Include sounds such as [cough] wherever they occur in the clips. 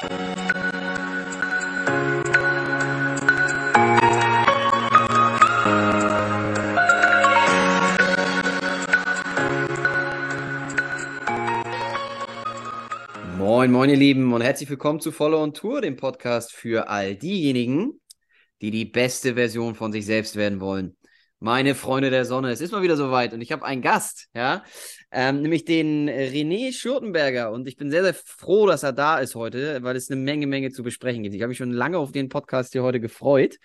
Moin, moin, ihr Lieben und herzlich willkommen zu Follow on Tour, dem Podcast für all diejenigen, die die beste Version von sich selbst werden wollen. Meine Freunde der Sonne, es ist mal wieder soweit und ich habe einen Gast, ja, ähm, nämlich den René Schurtenberger und ich bin sehr, sehr froh, dass er da ist heute, weil es eine Menge, Menge zu besprechen gibt. Ich habe mich schon lange auf den Podcast hier heute gefreut,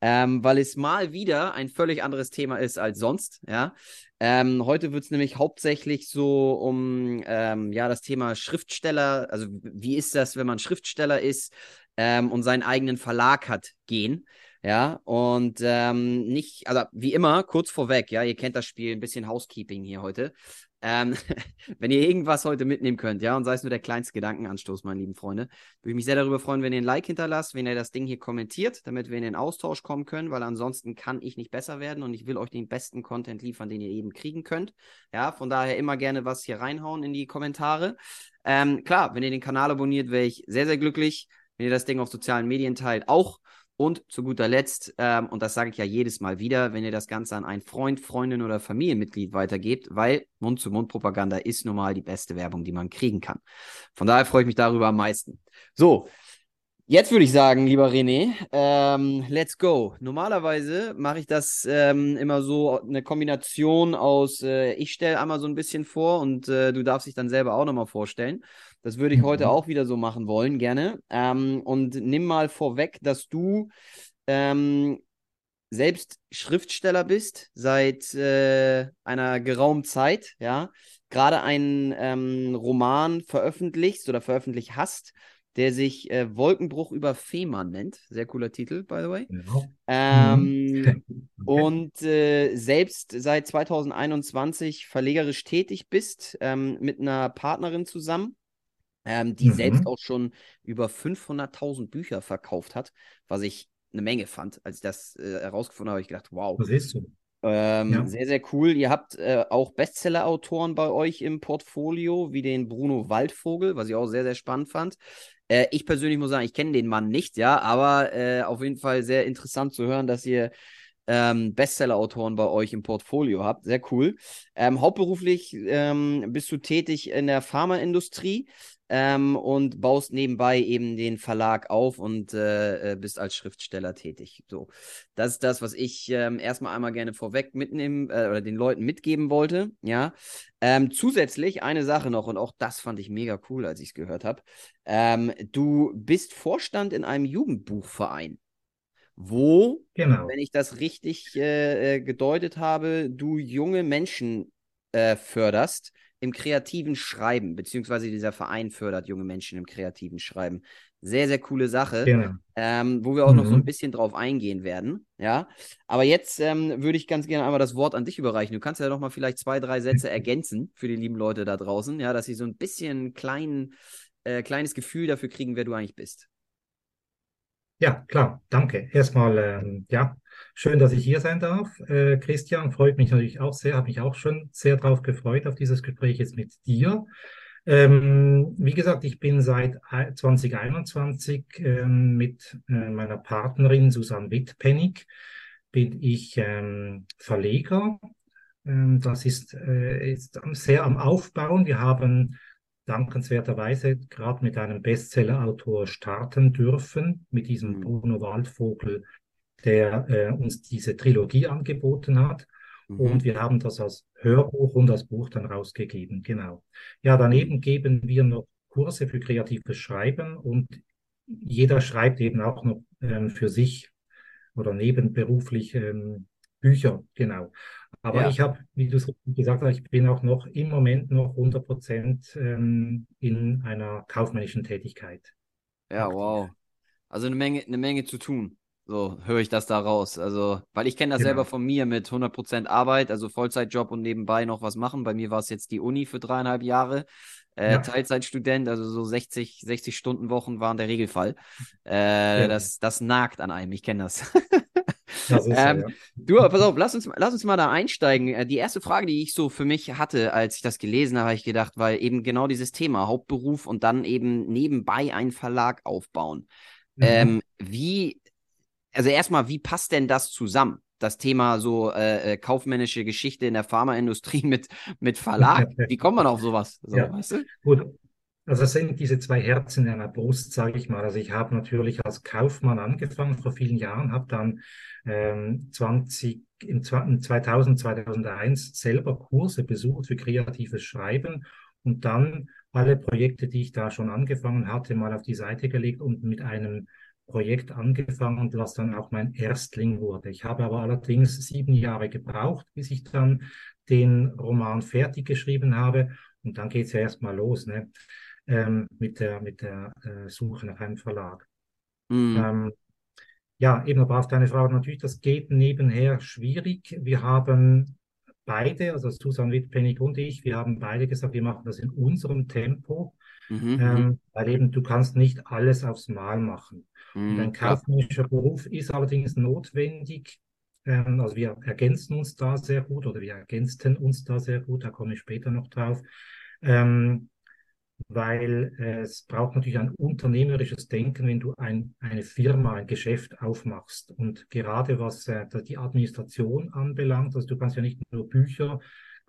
ähm, weil es mal wieder ein völlig anderes Thema ist als sonst, ja. Ähm, heute wird es nämlich hauptsächlich so um ähm, ja, das Thema Schriftsteller, also wie ist das, wenn man Schriftsteller ist ähm, und seinen eigenen Verlag hat, gehen. Ja, und ähm, nicht, also wie immer, kurz vorweg, ja, ihr kennt das Spiel, ein bisschen Housekeeping hier heute. Ähm, [laughs] wenn ihr irgendwas heute mitnehmen könnt, ja, und sei es nur der kleinste Gedankenanstoß, meine lieben Freunde, würde ich mich sehr darüber freuen, wenn ihr ein Like hinterlasst, wenn ihr das Ding hier kommentiert, damit wir in den Austausch kommen können, weil ansonsten kann ich nicht besser werden und ich will euch den besten Content liefern, den ihr eben kriegen könnt. Ja, von daher immer gerne was hier reinhauen in die Kommentare. Ähm, klar, wenn ihr den Kanal abonniert, wäre ich sehr, sehr glücklich. Wenn ihr das Ding auf sozialen Medien teilt, auch. Und zu guter Letzt, ähm, und das sage ich ja jedes Mal wieder, wenn ihr das Ganze an einen Freund, Freundin oder Familienmitglied weitergebt, weil Mund-zu-Mund-Propaganda ist nun mal die beste Werbung, die man kriegen kann. Von daher freue ich mich darüber am meisten. So, Jetzt würde ich sagen, lieber René, ähm, let's go. Normalerweise mache ich das ähm, immer so eine Kombination aus, äh, ich stelle einmal so ein bisschen vor und äh, du darfst dich dann selber auch nochmal vorstellen. Das würde ich mhm. heute auch wieder so machen wollen, gerne. Ähm, und nimm mal vorweg, dass du ähm, selbst Schriftsteller bist seit äh, einer geraumen Zeit, ja. Gerade einen ähm, Roman veröffentlicht oder veröffentlicht hast der sich äh, Wolkenbruch über Fehmarn nennt. Sehr cooler Titel, by the way. Genau. Ähm, mhm. [laughs] Und äh, selbst seit 2021 verlegerisch tätig bist, ähm, mit einer Partnerin zusammen, ähm, die mhm. selbst auch schon über 500.000 Bücher verkauft hat, was ich eine Menge fand. Als ich das äh, herausgefunden habe, habe ich gedacht, wow. Was ist du? Ähm, ja. Sehr, sehr cool. Ihr habt äh, auch Bestseller-Autoren bei euch im Portfolio, wie den Bruno Waldvogel, was ich auch sehr, sehr spannend fand. Äh, ich persönlich muss sagen, ich kenne den Mann nicht, ja, aber äh, auf jeden Fall sehr interessant zu hören, dass ihr ähm, Bestseller-Autoren bei euch im Portfolio habt. Sehr cool. Ähm, hauptberuflich ähm, bist du tätig in der Pharmaindustrie ähm, und baust nebenbei eben den Verlag auf und äh, äh, bist als Schriftsteller tätig. So, das ist das, was ich ähm, erstmal einmal gerne vorweg mitnehmen äh, oder den Leuten mitgeben wollte. Ja, ähm, zusätzlich eine Sache noch und auch das fand ich mega cool, als ich es gehört habe. Ähm, du bist Vorstand in einem Jugendbuchverein wo, genau. wenn ich das richtig äh, äh, gedeutet habe, du junge Menschen äh, förderst im kreativen Schreiben, beziehungsweise dieser Verein fördert junge Menschen im kreativen Schreiben. Sehr, sehr coole Sache, genau. ähm, wo wir auch mhm. noch so ein mhm. bisschen drauf eingehen werden. Ja, aber jetzt ähm, würde ich ganz gerne einmal das Wort an dich überreichen. Du kannst ja noch mal vielleicht zwei, drei Sätze [laughs] ergänzen für die lieben Leute da draußen, ja, dass sie so ein bisschen klein, äh, kleines Gefühl dafür kriegen, wer du eigentlich bist. Ja, klar, danke. Erstmal, ähm, ja, schön, dass ich hier sein darf. Äh, Christian, freut mich natürlich auch sehr, habe mich auch schon sehr darauf gefreut, auf dieses Gespräch jetzt mit dir. Ähm, wie gesagt, ich bin seit 2021 ähm, mit äh, meiner Partnerin Susanne Wittpennig, bin ich ähm, Verleger. Ähm, das ist, äh, ist sehr am Aufbauen. Wir haben dankenswerterweise gerade mit einem Bestseller-Autor starten dürfen, mit diesem mhm. Bruno Waldvogel, der äh, uns diese Trilogie angeboten hat. Mhm. Und wir haben das als Hörbuch und als Buch dann rausgegeben. Genau. Ja, daneben geben wir noch Kurse für kreatives Schreiben und jeder schreibt eben auch noch ähm, für sich oder nebenberuflich ähm, Bücher, genau. Aber ja. ich habe, wie du es gesagt hast, ich bin auch noch im Moment noch 100 Prozent ähm, in einer kaufmännischen Tätigkeit. Ja, wow. Also eine Menge, eine Menge zu tun. So höre ich das da raus. Also, weil ich kenne das genau. selber von mir mit 100 Prozent Arbeit, also Vollzeitjob und nebenbei noch was machen. Bei mir war es jetzt die Uni für dreieinhalb Jahre. Äh, ja. Teilzeitstudent, also so 60, 60 Stunden Wochen waren der Regelfall. Äh, ja. das, das nagt an einem, ich kenne das. [laughs] ähm, Du, pass auf, lass uns, lass uns mal da einsteigen. Äh, die erste Frage, die ich so für mich hatte, als ich das gelesen habe, habe ich gedacht, weil eben genau dieses Thema Hauptberuf und dann eben nebenbei einen Verlag aufbauen. Mhm. Ähm, wie, also erstmal, wie passt denn das zusammen? Das Thema so äh, äh kaufmännische Geschichte in der Pharmaindustrie [laughs] mit, mit Verlag. [laughs] Wie kommt man auf sowas? So, ja. weißt du? Gut, also es sind diese zwei Herzen in einer Brust, sage ich mal. Also ich habe natürlich als Kaufmann angefangen vor vielen Jahren, habe dann ähm, 20, in 2000, 2001 selber Kurse besucht für kreatives Schreiben und dann alle Projekte, die ich da schon angefangen hatte, mal auf die Seite gelegt und mit einem Projekt angefangen, was dann auch mein Erstling wurde. Ich habe aber allerdings sieben Jahre gebraucht, bis ich dann den Roman fertig geschrieben habe. Und dann geht es ja erstmal los. Ne? ähm, mit der, mit der äh, Suche nach einem Verlag. Mhm. Ähm, ja, eben aber auf deine Frage natürlich, das geht nebenher schwierig. Wir haben beide, also Susan Wittpennig und ich, wir haben beide gesagt, wir machen das in unserem Tempo, mhm. ähm, mhm. weil eben du kannst nicht alles aufs Mal machen. Mhm, und ein kaufmännischer Beruf ist allerdings notwendig. Ähm, also wir ergänzen uns da sehr gut oder wir ergänzten uns da sehr gut, da komme ich später noch drauf. Ähm, weil es braucht natürlich ein unternehmerisches Denken, wenn du ein, eine Firma, ein Geschäft aufmachst. Und gerade was äh, die Administration anbelangt, also du kannst ja nicht nur Bücher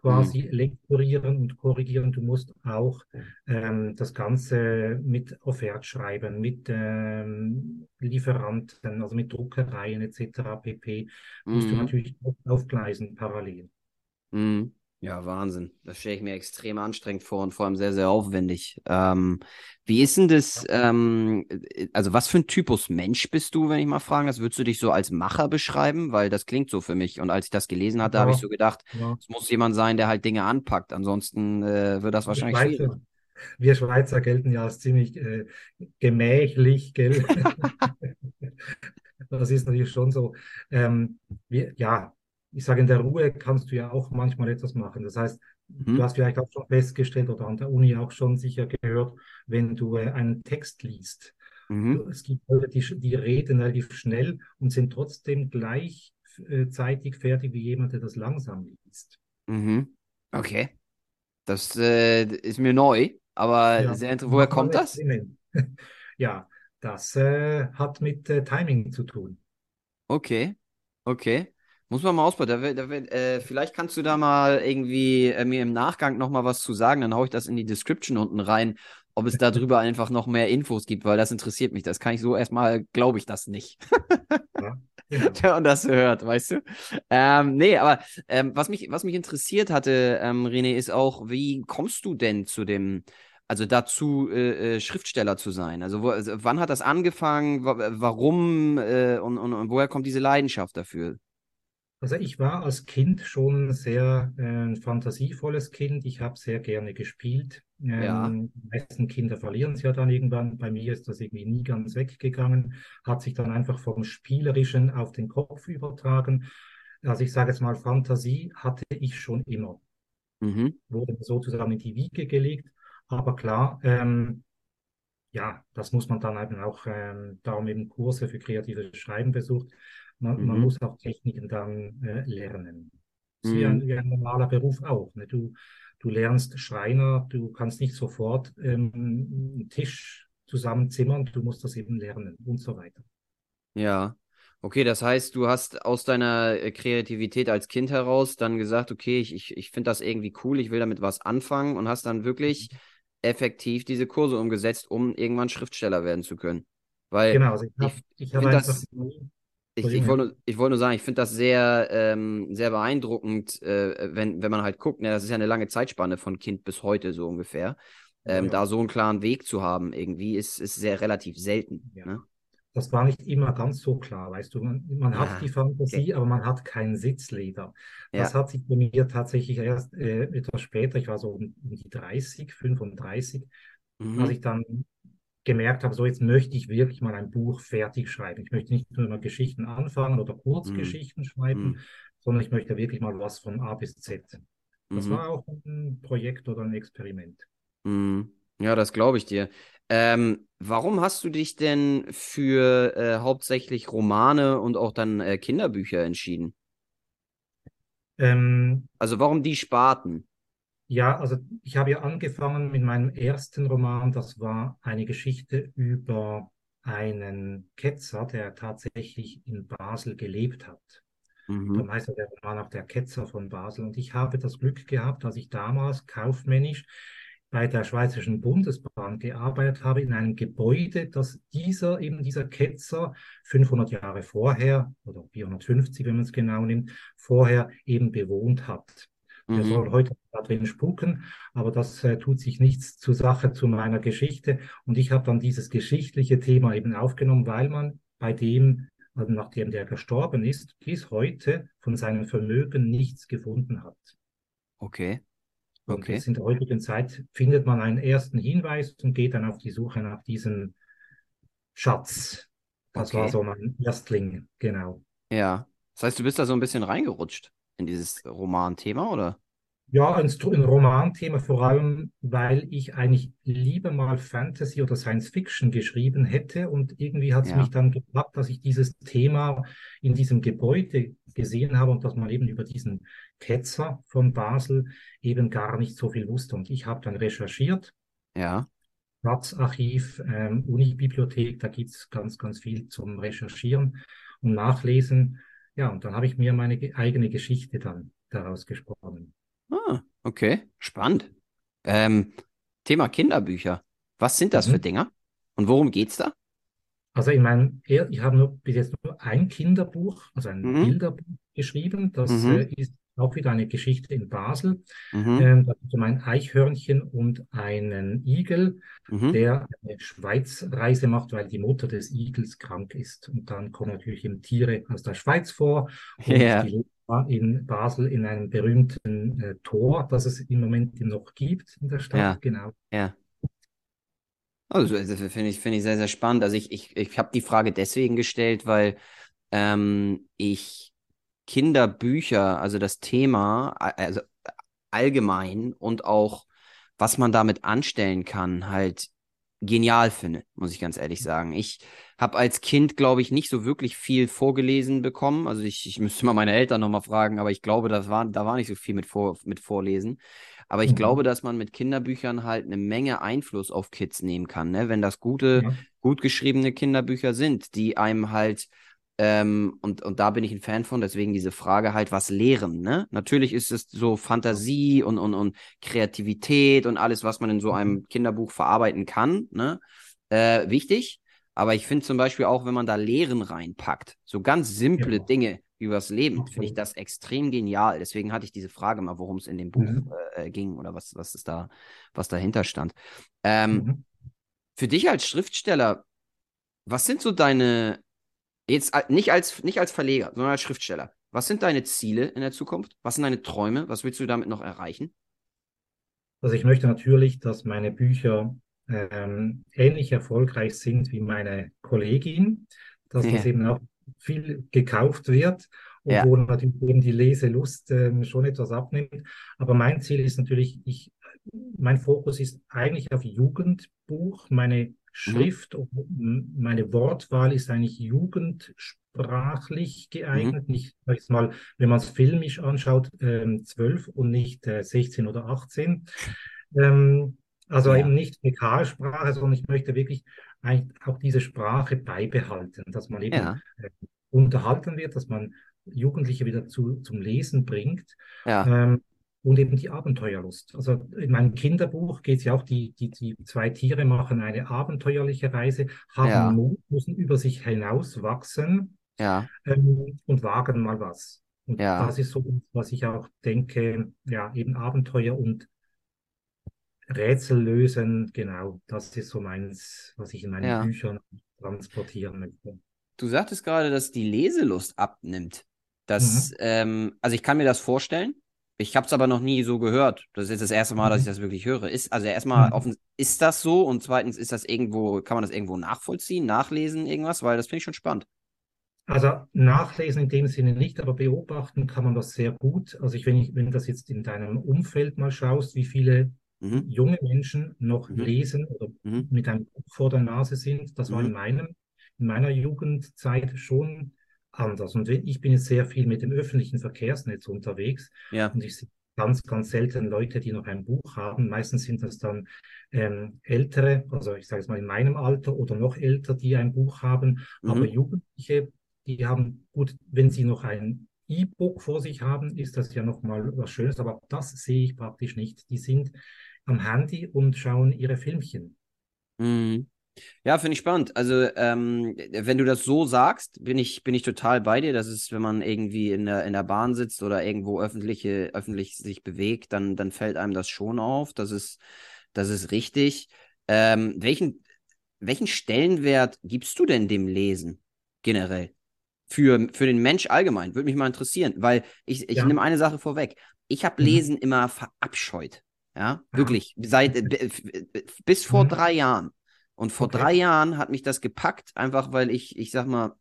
quasi mhm. lektorieren und korrigieren, du musst auch ähm, das Ganze mit Offert schreiben, mit ähm, Lieferanten, also mit Druckereien etc. pp. Mhm. musst du mhm. natürlich aufgleisen parallel. Mhm. Ja, Wahnsinn. Das stelle ich mir extrem anstrengend vor und vor allem sehr, sehr aufwendig. Ähm, wie ist denn das, ähm, äh, also was für ein Typus Mensch bist du, wenn ich mal fragen das Würdest du dich so als Macher beschreiben? Weil das klingt so für mich. Und als ich das gelesen hatte, ja, habe ich so gedacht, ja. es muss jemand sein, der halt Dinge anpackt. Ansonsten äh, wird das wahrscheinlich wir Schweizer, schwierig. Wir Schweizer gelten ja als ziemlich äh, gemächlich, gell? [laughs] das ist natürlich schon so. Ähm, wir, ja, ich sage, in der Ruhe kannst du ja auch manchmal etwas machen. Das heißt, mhm. du hast vielleicht auch schon festgestellt oder an der Uni auch schon sicher gehört, wenn du äh, einen Text liest. Mhm. Es gibt Leute, die, die reden relativ schnell und sind trotzdem gleichzeitig fertig wie jemand, der das langsam liest. Mhm. Okay. Das äh, ist mir neu, aber ja, sehr interessant. Woher kommt das? [laughs] ja, das äh, hat mit äh, Timing zu tun. Okay, okay. Muss man mal ausprobieren. Da, da, äh, vielleicht kannst du da mal irgendwie äh, mir im Nachgang nochmal was zu sagen. Dann haue ich das in die Description unten rein, ob es darüber einfach noch mehr Infos gibt, weil das interessiert mich. Das kann ich so erstmal, glaube ich das nicht. ja, [laughs] genau. Und das hört, weißt du? Ähm, nee, aber ähm, was, mich, was mich interessiert hatte, ähm, René, ist auch, wie kommst du denn zu dem, also dazu, äh, äh, Schriftsteller zu sein? Also, wo, also, wann hat das angefangen? Warum äh, und, und, und woher kommt diese Leidenschaft dafür? Also ich war als Kind schon sehr äh, ein fantasievolles Kind. Ich habe sehr gerne gespielt. Ähm, ja. Die meisten Kinder verlieren es ja dann irgendwann. Bei mir ist das irgendwie nie ganz weggegangen. Hat sich dann einfach vom Spielerischen auf den Kopf übertragen. Also ich sage jetzt mal, Fantasie hatte ich schon immer. Mhm. Wurde sozusagen in die Wiege gelegt. Aber klar, ähm, ja, das muss man dann eben auch, ähm, darum eben Kurse für kreatives Schreiben besucht. Man, mhm. man muss auch Techniken dann äh, lernen. Das ist mhm. wie, ein, normaler Beruf auch. Ne? Du, du lernst Schreiner, du kannst nicht sofort ähm, einen Tisch zusammenzimmern, du musst das eben lernen und so weiter. Ja, okay, das heißt, du hast aus deiner äh, Kreativität als Kind heraus dann gesagt, okay, ich, ich, ich finde das irgendwie cool, ich will damit was anfangen und hast dann wirklich mhm. effektiv diese Kurse umgesetzt, um irgendwann Schriftsteller werden zu können. Weil genau, also ich, hab, ich, ich habe einfach das, ich, ich wollte ich wollt nur sagen, ich finde das sehr, ähm, sehr beeindruckend, äh, wenn, wenn man halt guckt, ne, das ist ja eine lange Zeitspanne von Kind bis heute so ungefähr. Ähm, ja. Da so einen klaren Weg zu haben, irgendwie, ist, ist sehr relativ selten. Ja. Ne? Das war nicht immer ganz so klar, weißt du. Man, man hat ah, die Fantasie, okay. aber man hat kein Sitzleder. Das ja. hat sich bei mir tatsächlich erst äh, etwas später, ich war so um die 30, 35, mhm. als ich dann gemerkt habe, so jetzt möchte ich wirklich mal ein Buch fertig schreiben. Ich möchte nicht nur mal Geschichten anfangen oder Kurzgeschichten mm. schreiben, mm. sondern ich möchte wirklich mal was von A bis Z. Das mm. war auch ein Projekt oder ein Experiment. Mhm. Ja, das glaube ich dir. Ähm, warum hast du dich denn für äh, hauptsächlich Romane und auch dann äh, Kinderbücher entschieden? Ähm, Also warum die Sparten? Ja, also ich habe ja angefangen mit meinem ersten Roman. Das war eine Geschichte über einen Ketzer, der tatsächlich in Basel gelebt hat. Mhm. Darum heißt der Roman auch Der Ketzer von Basel. Und ich habe das Glück gehabt, dass ich damals kaufmännisch bei der Schweizerischen Bundesbahn gearbeitet habe, in einem Gebäude, das dieser, eben dieser Ketzer 500 Jahre vorher oder 450, wenn man es genau nimmt, vorher eben bewohnt hat. Der Mhm. soll heute da drin spuken, aber das äh, tut sich nichts zur Sache zu meiner Geschichte. Und ich habe dann dieses geschichtliche Thema eben aufgenommen, weil man bei dem, also nachdem der gestorben ist, bis heute von seinem Vermögen nichts gefunden hat. Okay. Und Okay. jetzt in der heutigen Zeit findet man einen ersten Hinweis und geht dann auf die Suche nach diesem Schatz. Das war Okay. so mein Erstling, genau. Ja. Das heißt, du bist da so ein bisschen reingerutscht in dieses Romanthema, oder? Ja, ein, ein Romanthema, vor allem, weil ich eigentlich lieber mal Fantasy oder Science Fiction geschrieben hätte und irgendwie hat es Ja. mich dann geklappt, dass ich dieses Thema in diesem Gebäude gesehen habe und dass man eben über diesen Ketzer von Basel eben gar nicht so viel wusste. Und ich habe dann recherchiert, Ja. Staatsarchiv, ähm, Unibibliothek, da gibt's ganz, ganz viel zum Recherchieren und Nachlesen. Ja, und dann habe ich mir meine ge- eigene Geschichte dann daraus gesponnen. Ah, okay. Spannend. Ähm, Thema Kinderbücher. Was sind das für Mhm. Dinger? Und worum geht's da? Also in meinem, er- ich habe nur bis jetzt nur ein Kinderbuch, also ein Mhm. Bilderbuch geschrieben. Das Mhm. äh, ist auch wieder eine Geschichte in Basel. Mhm. Ähm, da gibt es um ein Eichhörnchen und einen Igel, Mhm. der eine Schweizreise macht, weil die Mutter des Igels krank ist. Und dann kommen natürlich eben Tiere aus der Schweiz vor und Ja. die leben in Basel in einem berühmten äh, Tor, das es im Moment noch gibt in der Stadt. Ja. Genau. Ja. Also, das finde ich, finde ich sehr, sehr spannend. Also ich, ich, ich habe die Frage deswegen gestellt, weil ähm, ich Kinderbücher, also das Thema, also allgemein und auch, was man damit anstellen kann, halt genial finde, muss ich ganz ehrlich sagen. Ich habe als Kind, glaube ich, nicht so wirklich viel vorgelesen bekommen. Also ich, ich müsste mal meine Eltern nochmal fragen, aber ich glaube, das war, da war nicht so viel mit, vor, mit Vorlesen. Aber ich Mhm. glaube, dass man mit Kinderbüchern halt eine Menge Einfluss auf Kids nehmen kann, ne? Wenn das gute, Ja. gut geschriebene Kinderbücher sind, die einem halt, ähm, und, und da bin ich ein Fan von, deswegen diese Frage halt, was lehren, ne? Natürlich ist es so Fantasie und, und, und Kreativität und alles, was man in so einem Kinderbuch verarbeiten kann, ne? Äh, wichtig. Aber ich finde zum Beispiel auch, wenn man da Lehren reinpackt, so ganz simple Ja. Dinge übers Leben, finde ich das extrem genial. Deswegen hatte ich diese Frage mal, worum es in dem Buch Mhm. äh, ging oder was, was ist da, was dahinter stand. Ähm, Mhm. für dich als Schriftsteller, was sind so deine, jetzt nicht als, nicht als Verleger, sondern als Schriftsteller, was sind deine Ziele in der Zukunft? Was sind deine Träume? Was willst du damit noch erreichen? Also ich möchte natürlich, dass meine Bücher ähm, ähnlich erfolgreich sind wie meine Kollegin, dass das Ja. eben auch viel gekauft wird, Ja. obwohl natürlich eben die Leselust ähm, schon etwas abnimmt. Aber mein Ziel ist natürlich, ich, mein Fokus ist eigentlich auf Jugendbuch. Meine Schrift und m- meine Wortwahl ist eigentlich jugendsprachlich geeignet. Nicht, sag ich mal, wenn man es filmisch anschaut, ähm, 12 und nicht äh, 16 oder 18. Ähm, also Ja. eben nicht Fäkalsprache, sondern ich möchte wirklich eigentlich auch diese Sprache beibehalten, dass man eben Ja. äh, unterhalten wird, dass man Jugendliche wieder zu, zum Lesen bringt. Ja, Ähm, und eben die Abenteuerlust. Also in meinem Kinderbuch geht es ja auch, die, die, die zwei Tiere machen eine abenteuerliche Reise, haben Ja. Mut, müssen über sich hinauswachsen ja, ähm, und wagen mal was. Und Ja. das ist so, was ich auch denke, ja, eben Abenteuer und Rätsel lösen, genau, das ist so meins, was ich in meinen Ja. Büchern transportieren möchte. Du sagtest gerade, dass die Leselust abnimmt. Das, Mhm. ähm, also ich kann mir das vorstellen. Ich habe es aber noch nie so gehört. Das ist jetzt das erste Mal, dass ich Mhm. das wirklich höre. Ist, also erstmal, Mhm. offen, ist das so? Und zweitens, ist das irgendwo, kann man das irgendwo nachvollziehen, nachlesen, irgendwas? Weil das finde ich schon spannend. Also nachlesen in dem Sinne nicht, aber beobachten kann man das sehr gut. Also ich, wenn ich, wenn das jetzt in deinem Umfeld mal schaust, wie viele mhm. junge Menschen noch mhm. lesen oder mhm. mit einem Buch vor der Nase sind. Das war in, mhm. meinem, in meiner Jugendzeit schon anders. Und ich bin jetzt sehr viel mit dem öffentlichen Verkehrsnetz unterwegs. Ja. Und ich sehe ganz, ganz selten Leute, die noch ein Buch haben. Meistens sind das dann ähm, ältere, also ich sage es mal in meinem Alter oder noch älter, die ein Buch haben. Mhm. Aber Jugendliche, die haben, gut, wenn sie noch ein E-Book vor sich haben, ist das ja nochmal was Schönes, aber das sehe ich praktisch nicht. Die sind am Handy und schauen ihre Filmchen. Mhm. Ja, finde ich spannend. Also, ähm, wenn du das so sagst, bin ich, bin ich total bei dir. Das ist, wenn man irgendwie in der, in der Bahn sitzt oder irgendwo öffentliche, öffentlich sich bewegt, dann, dann fällt einem das schon auf. Das ist, das ist richtig. Ähm, welchen, welchen Stellenwert gibst du denn dem Lesen generell? Für, für den Mensch allgemein? Würde mich mal interessieren, weil ich, ich ja. nehme eine Sache vorweg. Ich habe mhm. Lesen mhm. immer verabscheut. Ja, wirklich. Seit [laughs] äh, bis vor mhm. drei Jahren. Und vor okay. drei Jahren hat mich das gepackt, einfach weil ich, ich sag mal,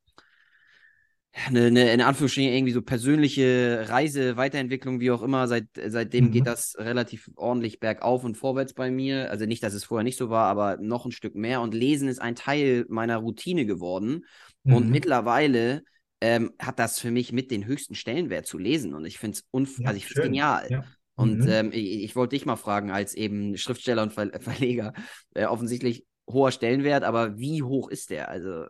eine, eine in Anführungsstrichen irgendwie so persönliche Reise, Weiterentwicklung, wie auch immer. Seit, seitdem mhm. geht das relativ ordentlich bergauf und vorwärts bei mir. Also nicht, dass es vorher nicht so war, aber noch ein Stück mehr. Und Lesen ist ein Teil meiner Routine geworden. Mhm. Und mittlerweile ähm, hat das für mich mit den höchsten Stellenwert zu lesen. Und ich finde es ja, also genial. Ja. Und mhm. ähm, ich, ich wollte dich mal fragen, als eben Schriftsteller und Ver [laughs] Verleger, äh, offensichtlich hoher Stellenwert, aber wie hoch ist der? Also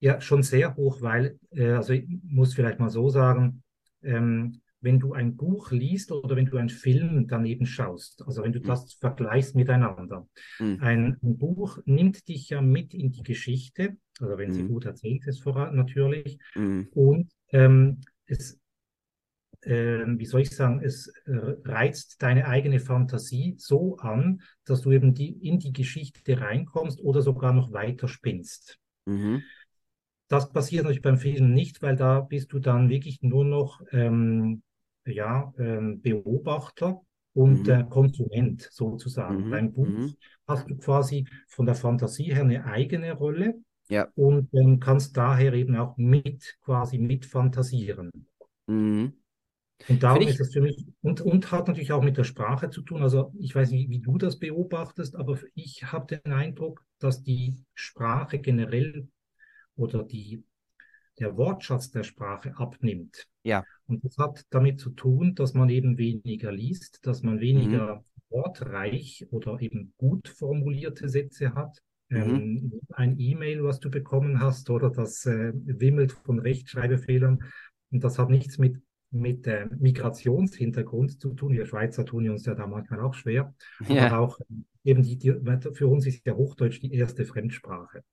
ja, schon sehr hoch, weil, äh, also ich muss vielleicht mal so sagen, ähm, wenn du ein Buch liest oder wenn du einen Film daneben schaust, also wenn du mhm. das vergleichst miteinander, mhm. ein, ein, Buch nimmt dich ja mit in die Geschichte, also wenn mhm. sie gut erzählt ist, natürlich, mhm. und ähm, es wie soll ich sagen, es äh, reizt deine eigene Fantasie so an, dass du eben die, in die Geschichte reinkommst oder sogar noch weiter spinnst. Mhm. Das passiert natürlich beim Film nicht, weil da bist du dann wirklich nur noch ähm, ja, ähm, Beobachter und mhm. äh, Konsument sozusagen. Mhm. Beim Buch mhm. hast du quasi von der Fantasie her eine eigene Rolle ja. und ähm, kannst daher eben auch mit quasi mitfantasieren. Mhm. Und darum ich... ist es für mich, und, und hat natürlich auch mit der Sprache zu tun. Also ich weiß nicht, wie du das beobachtest, aber ich habe den Eindruck, dass die Sprache generell oder die, der Wortschatz der Sprache abnimmt. Ja. Und das hat damit zu tun, dass man eben weniger liest, dass man weniger mhm. wortreich oder eben gut formulierte Sätze hat. Mhm. Ähm, ein E-Mail, was du bekommen hast, oder das äh, wimmelt von Rechtschreibfehlern. Und das hat nichts mit mit äh, Migrationshintergrund zu tun. Wir Schweizer tun uns ja da manchmal auch schwer. Ja. Aber auch eben die, die, für uns ist ja Hochdeutsch die erste Fremdsprache.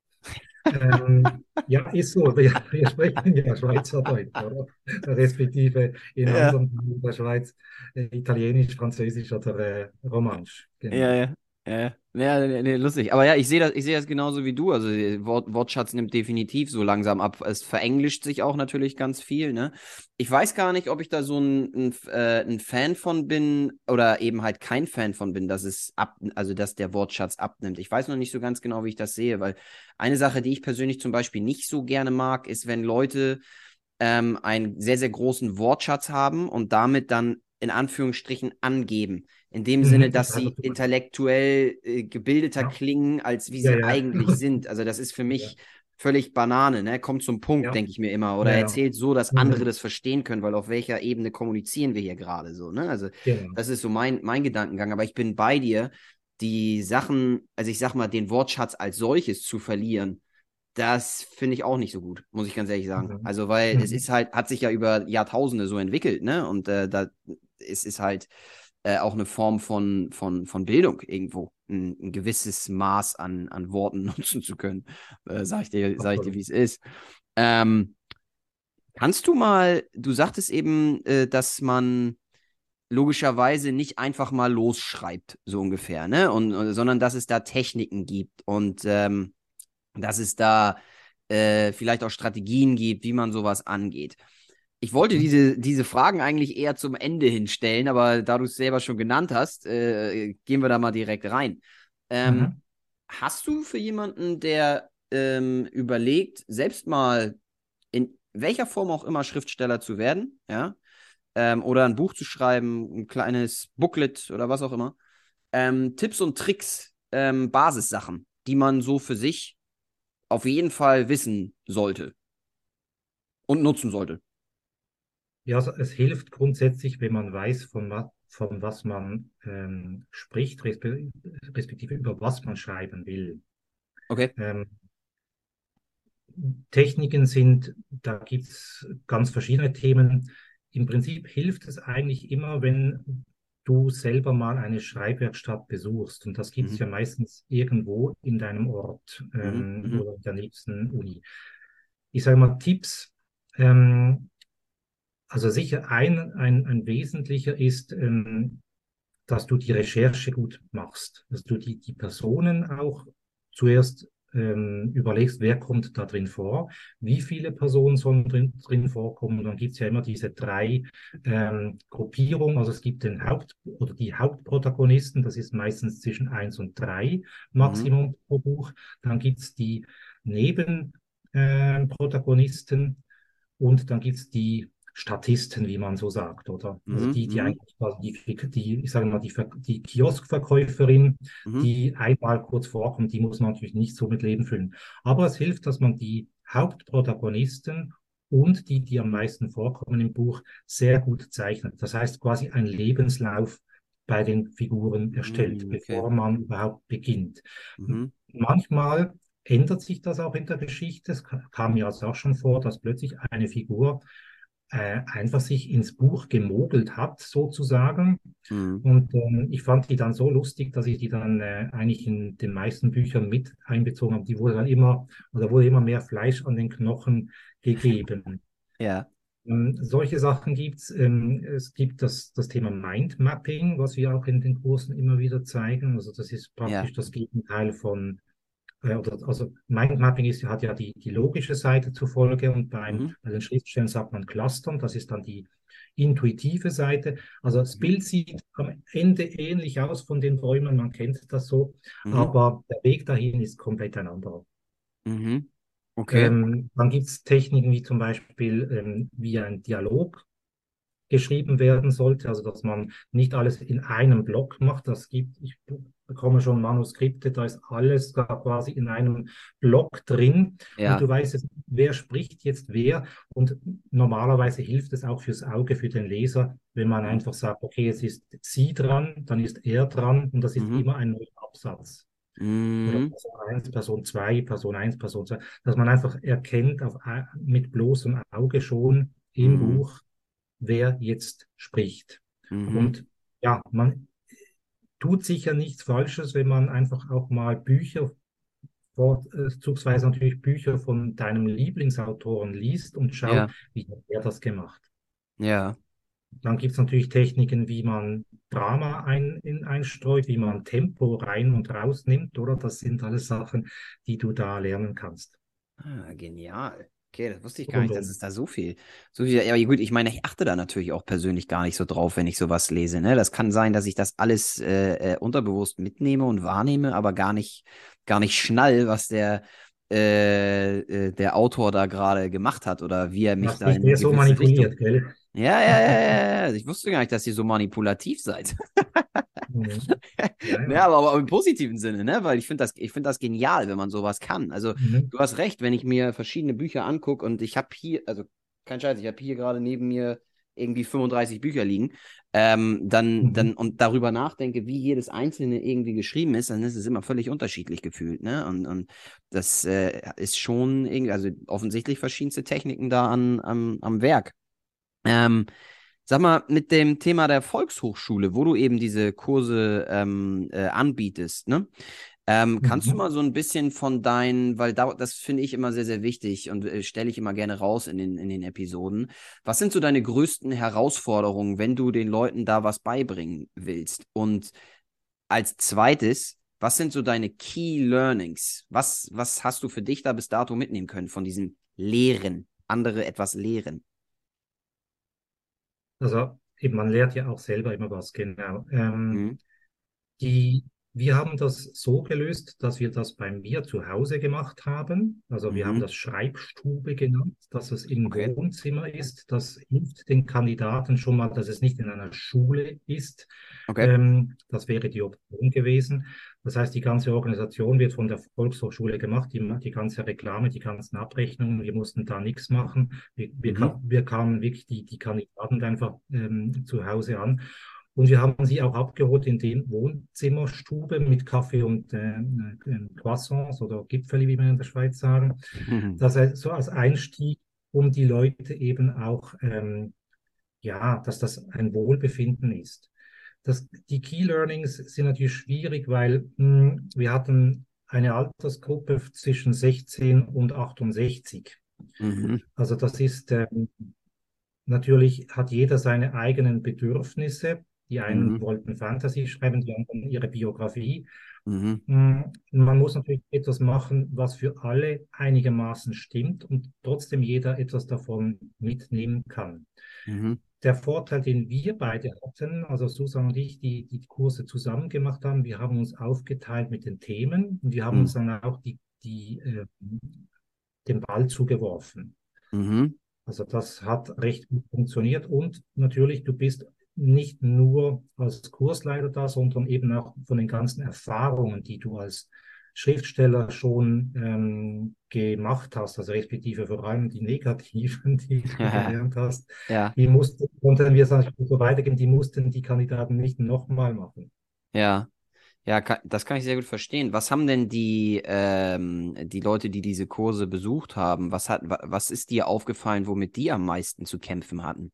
ähm, ja, ist so. Wir, wir, sprechen ja Schweizerdeutsch, oder? Respektive in ja. anderen Teilen der Schweiz äh, Italienisch, Französisch oder äh, Romansch. Genau. Ja, ja. Ja, ja nee, lustig. Aber ja, ich sehe das, ich das genauso wie du. Also Wort, Wortschatz nimmt definitiv so langsam ab. Es verenglischt sich auch natürlich ganz viel, ne? Ich weiß gar nicht, ob ich da so ein, ein, äh, ein Fan von bin oder eben halt kein Fan von bin, dass es ab, also dass der Wortschatz abnimmt. Ich weiß noch nicht so ganz genau, wie ich das sehe, weil eine Sache, die ich persönlich zum Beispiel nicht so gerne mag, ist, wenn Leute ähm, einen sehr, sehr großen Wortschatz haben und damit dann in Anführungsstrichen angeben. In dem mhm, Sinne, dass sie intellektuell äh, gebildeter ja. klingen, als wie sie ja, eigentlich [laughs] sind. Also das ist für mich völlig Banane, ne? Kommt zum Punkt, denke ich mir immer. Oder erzählt so, dass mhm. andere das verstehen können, weil auf welcher Ebene kommunizieren wir hier gerade so, ne? Also genau. das ist so mein, mein Gedankengang. Aber ich bin bei dir, die Sachen, also ich sag mal, den Wortschatz als solches zu verlieren, das finde ich auch nicht so gut, muss ich ganz ehrlich sagen. Mhm. Also, weil mhm. es ist halt, hat sich ja über Jahrtausende so entwickelt, ne? Und äh, da es ist halt äh, auch eine Form von, von, von Bildung irgendwo, ein, ein gewisses Maß an, an Worten [laughs] nutzen zu können. Äh, sag ich dir, sag ich dir, wie es ist. Ähm, kannst du mal, du sagtest eben, äh, dass man logischerweise nicht einfach mal losschreibt, so ungefähr, ne? Und, und sondern dass es da Techniken gibt und ähm, dass es da äh, vielleicht auch Strategien gibt, wie man sowas angeht. Ich wollte diese, diese Fragen eigentlich eher zum Ende hinstellen, aber da du es selber schon genannt hast, äh, gehen wir da mal direkt rein. Ähm, mhm. Hast du für jemanden, der ähm, überlegt, selbst mal in welcher Form auch immer Schriftsteller zu werden, ja, ähm, oder ein Buch zu schreiben, ein kleines Booklet oder was auch immer, ähm, Tipps und Tricks, ähm, Basissachen, die man so für sich auf jeden Fall wissen sollte und nutzen sollte? Ja, also es hilft grundsätzlich, wenn man weiß, von, wa von was man ähm, spricht, respe respektive über was man schreiben will. Okay. Ähm, Techniken sind, da gibt es ganz verschiedene Themen. Im Prinzip hilft es eigentlich immer, wenn du selber mal eine Schreibwerkstatt besuchst. Und das gibt es mhm. ja meistens irgendwo in deinem Ort ähm, mhm. mhm. oder in der nächsten Uni. Ich sage mal Tipps. Ähm, also sicher ein, ein, ein wesentlicher ist, ähm, dass du die Recherche gut machst, dass du die, die Personen auch zuerst ähm, überlegst, wer kommt da drin vor, wie viele Personen sollen drin, drin vorkommen. Und dann gibt es ja immer diese drei ähm, Gruppierungen. Also es gibt den Haupt- oder die Hauptprotagonisten, das ist meistens zwischen eins und drei Maximum mhm. pro Buch. Dann gibt es die Nebenprotagonisten äh, und dann gibt es die Statisten, wie man so sagt, oder? Also mhm, die, die mhm. eigentlich die, die, ich sage mal, die, die Kioskverkäuferin, mhm. die einmal kurz vorkommt, die muss man natürlich nicht so mit Leben füllen. Aber es hilft, dass man die Hauptprotagonisten und die, die am meisten vorkommen im Buch, sehr gut zeichnet. Das heißt quasi ein Lebenslauf bei den Figuren erstellt, okay. bevor man überhaupt beginnt. Mhm. Manchmal ändert sich das auch in der Geschichte. Es kam mir also auch schon vor, dass plötzlich eine Figur äh, einfach sich ins Buch gemogelt hat, sozusagen. Mhm. Und ähm, ich fand die dann so lustig, dass ich die dann äh, eigentlich in den meisten Büchern mit einbezogen habe. Die wurde dann immer, oder wurde immer mehr Fleisch an den Knochen gegeben. [laughs] Ja. Ähm, solche Sachen gibt es. Ähm, es gibt das, das Thema Mindmapping, was wir auch in den Kursen immer wieder zeigen. Also das ist praktisch ja. das Gegenteil von also Mindmapping ist, hat ja die, die logische Seite zur Folge und beim, mhm. bei den Schriftstellen sagt man Clustern, das ist dann die intuitive Seite. Also das mhm. Bild sieht am Ende ähnlich aus von den Bäumen, man kennt das so, mhm. aber der Weg dahin ist komplett ein anderer. Mhm. Okay. Ähm, dann gibt es Techniken wie zum Beispiel, ähm, wie ein Dialog geschrieben werden sollte, also dass man nicht alles in einem Block macht. Das gibt, ich bekomme schon Manuskripte, da ist alles da quasi in einem Block drin. Ja. Und du weißt, wer spricht jetzt wer. Und normalerweise hilft es auch fürs Auge, für den Leser, wenn man einfach sagt, okay, es ist sie dran, dann ist er dran und das ist mhm. immer ein neuer Absatz. Mhm. Person 1, Person 2, Person 1, Person 2, dass man einfach erkennt auf, mit bloßem Auge schon im mhm. Buch, wer jetzt spricht. Mhm. Und ja, man, tut sicher nichts Falsches, wenn man einfach auch mal Bücher, vorzugsweise natürlich Bücher von deinem Lieblingsautoren liest und schaut, ja. wie hat er das gemacht. Ja. Dann gibt es natürlich Techniken, wie man Drama ein, in, einstreut, wie man Tempo rein und rausnimmt, oder? Das sind alles Sachen, die du da lernen kannst. Ah, genial. Okay, das wusste ich gar nicht, dass es da so viel, so viel. Ja, gut, ich meine, ich achte da natürlich auch persönlich gar nicht so drauf, wenn ich sowas lese. Ne? Das kann sein, dass ich das alles äh, äh, unterbewusst mitnehme und wahrnehme, aber gar nicht, gar nicht schnall, was der, äh, äh, der Autor da gerade gemacht hat oder wie er mich da in so manipuliert, Richtung... gell? Ja, ja, ja, ja, ja. Ich wusste gar nicht, dass ihr so manipulativ seid. Mhm. Ja, [laughs] ja. aber, aber, im positiven Sinne, ne? Weil ich finde das, ich das genial, wenn man sowas kann. Also mhm. du hast recht, wenn ich mir verschiedene Bücher angucke und ich habe hier, also kein Scheiß, ich habe hier gerade neben mir irgendwie 35 Bücher liegen, ähm, dann, mhm. dann und darüber nachdenke, wie jedes einzelne irgendwie geschrieben ist, dann ist es immer völlig unterschiedlich gefühlt, ne? Und, und das äh, ist schon irgendwie, also offensichtlich verschiedenste Techniken da an, am, am Werk. Ähm, Sag mal, mit dem Thema der Volkshochschule, wo du eben diese Kurse ähm, äh, anbietest, ne? Ähm, kannst mhm. du mal so ein bisschen von deinen, weil da, das finde ich immer sehr, sehr wichtig und äh, stelle ich immer gerne raus in den, in den Episoden. Was sind so deine größten Herausforderungen, wenn du den Leuten da was beibringen willst? Und als zweites, was sind so deine Key Learnings? Was, was hast du für dich da bis dato mitnehmen können von diesem Lehren, andere etwas lehren? Also eben, man lernt ja auch selber immer was, genau. Ähm, mhm. Die wir haben das so gelöst, dass wir das bei mir zu Hause gemacht haben. Also wir haben Mhm. das Schreibstube genannt, dass es im Okay. Wohnzimmer ist. Das hilft den Kandidaten schon mal, dass es nicht in einer Schule ist. Okay. Ähm, das wäre die Option gewesen. Das heißt, die ganze Organisation wird von der Volkshochschule gemacht, die, die ganze Reklame, die ganzen Abrechnungen. Wir mussten da nichts machen. Wir, wir, Mhm. wir kamen wirklich die, die Kandidaten einfach ähm, zu Hause an. Und wir haben sie auch abgeholt in den Wohnzimmerstube mit Kaffee und äh, äh, Croissants oder Gipfeli, wie wir in der Schweiz sagen. Das heißt, so als Einstieg, um die Leute eben auch, ähm, ja, dass das ein Wohlbefinden ist. Das, die Key Learnings sind natürlich schwierig, weil mh, wir hatten eine Altersgruppe zwischen 16 und 68. Mhm. Also das ist ähm, natürlich hat jeder seine eigenen Bedürfnisse. Die einen Mhm. wollten Fantasy schreiben, die anderen ihre Biografie. Mhm. Mm, Man muss natürlich etwas machen, was für alle einigermaßen stimmt und trotzdem jeder etwas davon mitnehmen kann. Mhm. Der Vorteil, den wir beide hatten, also Susan und ich, die die Kurse zusammen gemacht haben, wir haben uns aufgeteilt mit den Themen und wir haben Mhm. uns dann auch die, die, äh, den Ball zugeworfen. Mhm. Also das hat recht gut funktioniert und natürlich, du bist nicht nur als Kursleiter da, sondern eben auch von den ganzen Erfahrungen, die du als Schriftsteller schon ähm, gemacht hast, also respektive vor allem die negativen, [laughs] die du [laughs] gelernt hast, Ja, die mussten, konnten wir natürlich so weitergeben, die mussten die Kandidaten nicht nochmal machen. ja. Ja, ka- das kann ich sehr gut verstehen. Was haben denn die, ähm, die Leute, die diese Kurse besucht haben, was hat, wa- was ist dir aufgefallen, womit die am meisten zu kämpfen hatten?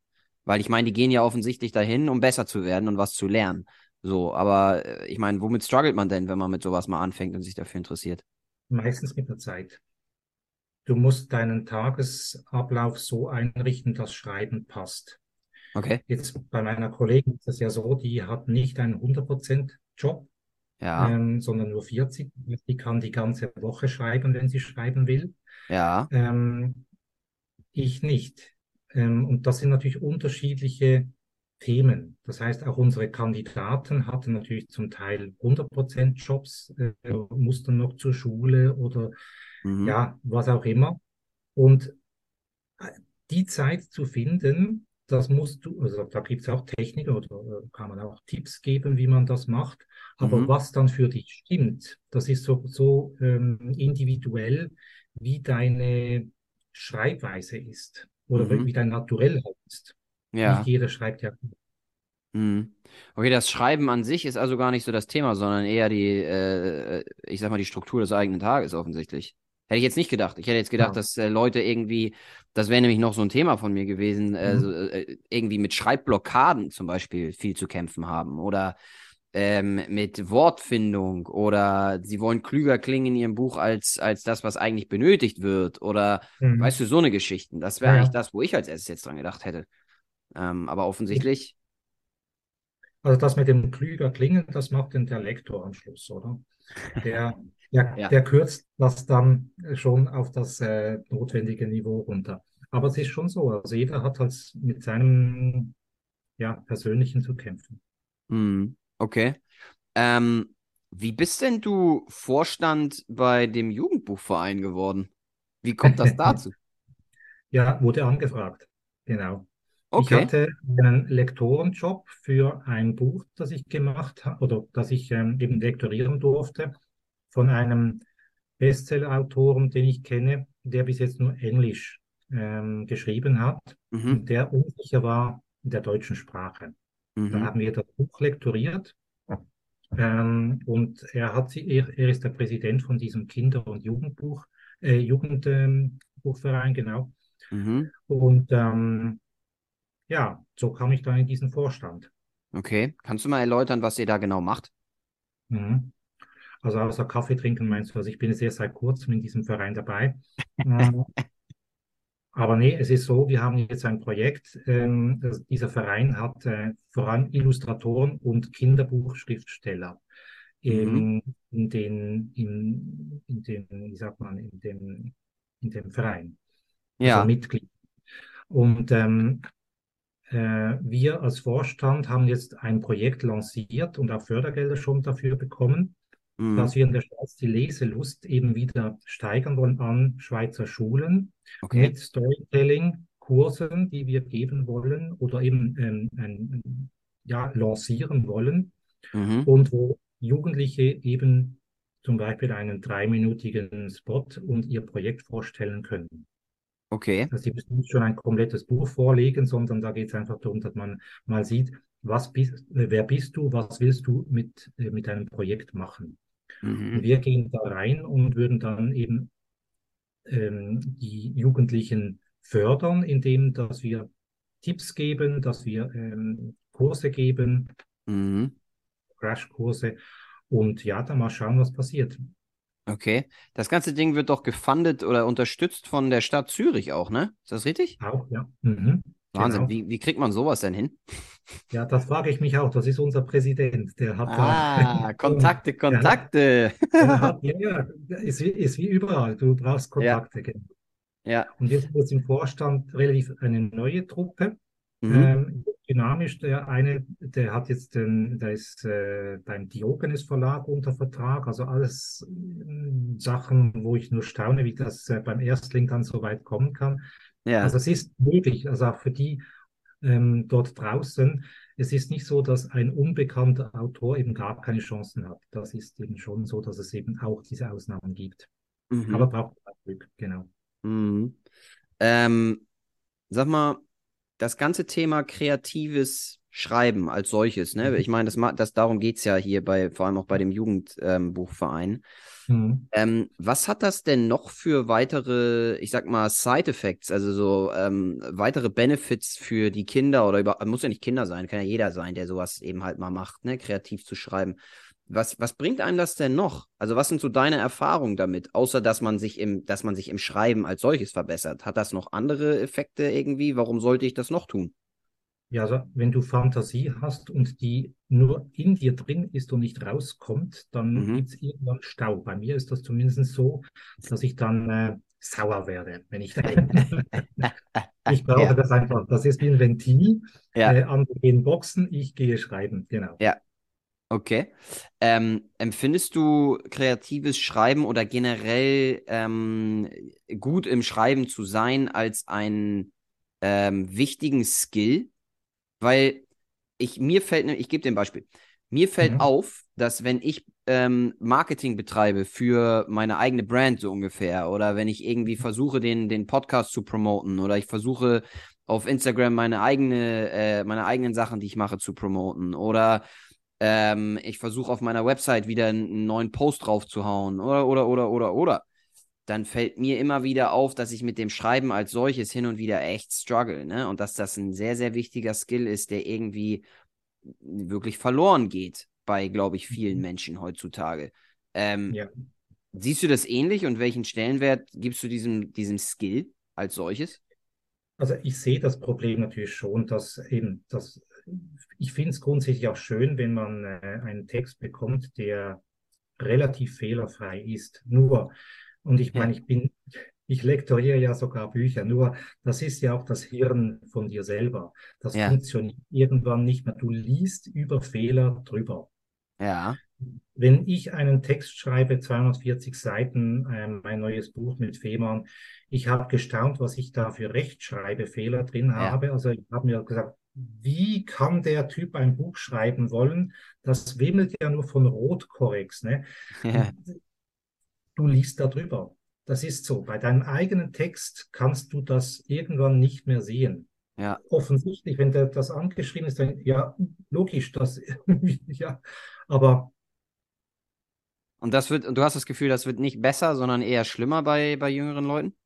Weil ich meine, die gehen ja offensichtlich dahin, um besser zu werden und was zu lernen. So, aber äh, ich meine, womit struggelt man denn, wenn man mit sowas mal anfängt und sich dafür interessiert? Meistens mit der Zeit. Du musst deinen Tagesablauf so einrichten, dass Schreiben passt. Okay. Jetzt bei meiner Kollegin ist es ja so, die hat nicht einen 100% Job, Ja, ähm, sondern nur 40. Die kann die ganze Woche schreiben, wenn sie schreiben will. ja. Ähm, ich nicht. Ähm, und das sind natürlich unterschiedliche Themen. Das heißt, auch unsere Kandidaten hatten natürlich zum Teil 100% Jobs, äh, mussten noch zur Schule oder Mhm. ja, was auch immer. Und äh, die Zeit zu finden, das musst du, also da gibt es auch Techniken oder äh, kann man auch Tipps geben, wie man das macht. Aber Mhm. was dann für dich stimmt, das ist so, so ähm, individuell, wie deine Schreibweise ist oder Mhm. wie dein Naturell halt ist. Ja. Nicht jeder schreibt ja. Mhm. Okay, das Schreiben an sich ist also gar nicht so das Thema, sondern eher die, äh, ich sag mal, die Struktur des eigenen Tages offensichtlich. Hätte ich jetzt nicht gedacht. Ich hätte jetzt gedacht, Ja. dass äh, Leute irgendwie, das wäre nämlich noch so ein Thema von mir gewesen, äh, Mhm. äh, irgendwie mit Schreibblockaden zum Beispiel viel zu kämpfen haben oder ähm, mit Wortfindung oder sie wollen klüger klingen in ihrem Buch als, als das, was eigentlich benötigt wird oder Mhm. weißt du, so eine Geschichten. Das wäre Ja, eigentlich das, wo ich als erstes jetzt dran gedacht hätte. Ähm, aber offensichtlich, Also das mit dem klüger klingen, das macht dann der Lektor am Schluss, oder? Der, [laughs] der, Ja. der kürzt das dann schon auf das äh, notwendige Niveau runter. Aber es ist schon so, also jeder hat halt mit seinem ja, Persönlichen zu kämpfen. Hm, okay. Ähm, wie bist denn du Vorstand bei dem Jugendbuchverein geworden? Wie kommt das [laughs] dazu? Ja, wurde angefragt. Genau. Ich Okay. hatte einen Lektorenjob für ein Buch, das ich gemacht habe, oder das ich ähm, eben lektorieren durfte, von einem Bestseller-Autoren, den ich kenne, der bis jetzt nur Englisch ähm, geschrieben hat Mhm. und der unsicher war in der deutschen Sprache. Da Mhm. haben wir das Buch lektoriert ähm, und er hat sie, er, er ist der Präsident von diesem Kinder- und Jugendbuch, äh, Jugendbuchverein, genau. Mhm. Und ähm, ja, so kam ich dann in diesen Vorstand. Okay. Kannst du mal erläutern, was ihr da genau macht? Mhm. Also außer Kaffee trinken meinst du, also ich bin jetzt erst seit kurzem in diesem Verein dabei. [laughs] Aber nee, es ist so, wir haben jetzt ein Projekt. Ähm, dieser Verein hat äh, vor allem Illustratoren und Kinderbuchschriftsteller Mhm. in, in den, in, in den, wie sagt man, in dem, in dem Verein, also Ja. Mitglied. Und ähm, äh, wir als Vorstand haben jetzt ein Projekt lanciert und auch Fördergelder schon dafür bekommen, mhm. dass wir in der Schweiz die Leselust eben wieder steigern wollen an Schweizer Schulen okay. mit Storytelling-Kursen, die wir geben wollen oder eben ähm, ein, ja, lancieren wollen mhm. und wo Jugendliche eben zum Beispiel einen dreiminütigen Spot und ihr Projekt vorstellen können. Okay. Also müssen nicht schon ein komplettes Buch vorlegen, sondern da geht es einfach darum, dass man mal sieht, was bist, wer bist du, was willst du mit, äh, mit deinem Projekt machen. Mhm. Wir gehen da rein und würden dann eben ähm, die Jugendlichen fördern, indem dass wir Tipps geben, dass wir ähm, Kurse geben, mhm. Crashkurse und ja, dann mal schauen, was passiert. Okay. Das ganze Ding wird doch gefundet oder unterstützt von der Stadt Zürich auch, ne? Ist das richtig? Auch, ja. Mhm. Wahnsinn. Genau. Wie, wie kriegt man sowas denn hin? [laughs] Ja, das frage ich mich auch. Das ist unser Präsident. Der hat ah, da, [laughs] Kontakte, Kontakte. Der hat, [laughs] ja, ja, ist, ist wie überall. Du brauchst Kontakte. Ja. ja. Und jetzt ist im Vorstand relativ eine neue Truppe. Mhm. Ähm, dynamisch. Der eine, der hat jetzt den, der ist äh, beim Diogenes Verlag unter Vertrag. Also alles äh, Sachen, wo ich nur staune, wie das äh, beim Erstling dann so weit kommen kann. Ja. Also es ist möglich, also auch für die ähm, dort draußen. Es ist nicht so, dass ein unbekannter Autor eben gar keine Chancen hat. Das ist eben schon so, dass es eben auch diese Ausnahmen gibt. Mhm. Aber braucht Glück, genau. Mhm. Ähm, sag mal, das ganze Thema kreatives Schreiben als solches, ne? Mhm. Ich meine, das, das, darum geht es ja hier bei, vor allem auch bei dem Jugendbuchverein. Ähm, mhm. ähm, was hat das denn noch für weitere, ich sag mal, Side-Effects, also so ähm, weitere Benefits für die Kinder oder über, muss ja nicht Kinder sein, kann ja jeder sein, der sowas eben halt mal macht, ne, kreativ zu schreiben. Was, was bringt einem das denn noch? Also, was sind so deine Erfahrungen damit, außer dass man sich im, dass man sich im Schreiben als solches verbessert? Hat das noch andere Effekte irgendwie? Warum sollte ich das noch tun? Ja, also wenn du Fantasie hast und die nur in dir drin ist und nicht rauskommt, dann mhm. gibt es irgendwann Stau. Bei mir ist das zumindest so, dass ich dann äh, sauer werde, wenn ich [laughs] Ich brauche ja. das einfach. Das ist wie ein Ventil. Ja. Äh, andere gehen boxen, ich gehe schreiben. Genau. Ja, Okay. Ähm, empfindest du kreatives Schreiben oder generell ähm, gut im Schreiben zu sein als einen ähm, wichtigen Skill? Weil ich mir fällt, ne, ich gebe dir ein Beispiel. Mir fällt mhm. auf, dass wenn ich ähm, Marketing betreibe für meine eigene Brand so ungefähr oder wenn ich irgendwie versuche, den, den Podcast zu promoten oder ich versuche auf Instagram meine eigene, äh, meine eigenen Sachen, die ich mache, zu promoten oder ähm, ich versuche auf meiner Website wieder einen neuen Post draufzuhauen oder, oder, oder, oder, oder. Dann fällt mir immer wieder auf, dass ich mit dem Schreiben als solches hin und wieder echt struggle, ne? Und dass das ein sehr, sehr wichtiger Skill ist, der irgendwie wirklich verloren geht bei, glaube ich, vielen mhm. Menschen heutzutage. Ähm, ja. Siehst du das ähnlich und welchen Stellenwert gibst du diesem, diesem Skill als solches? Also ich sehe das Problem natürlich schon, dass eben das ich finde es grundsätzlich auch schön, wenn man äh, einen Text bekommt, der relativ fehlerfrei ist. Nur, und ich meine, ich bin, ich lektoriere ja sogar Bücher, nur das ist ja auch das Hirn von dir selber. Das ja. funktioniert irgendwann nicht mehr. Du liest über Fehler drüber. Ja. Wenn ich einen Text schreibe, 240 Seiten, äh, mein neues Buch mit Fehmarn, ich habe gestaunt, was ich da für Rechtschreibfehler drin ja. habe. Also ich habe mir gesagt, wie kann der Typ ein Buch schreiben wollen? Das wimmelt ja nur von Rotkorrex. Ne? Ja. Du liest darüber. Das ist so. Bei deinem eigenen Text kannst du das irgendwann nicht mehr sehen. Ja. Offensichtlich, wenn der, das angeschrieben ist, dann ja, logisch, das [laughs] ja, aber und das wird, du hast das Gefühl, das wird nicht besser, sondern eher schlimmer bei, bei jüngeren Leuten?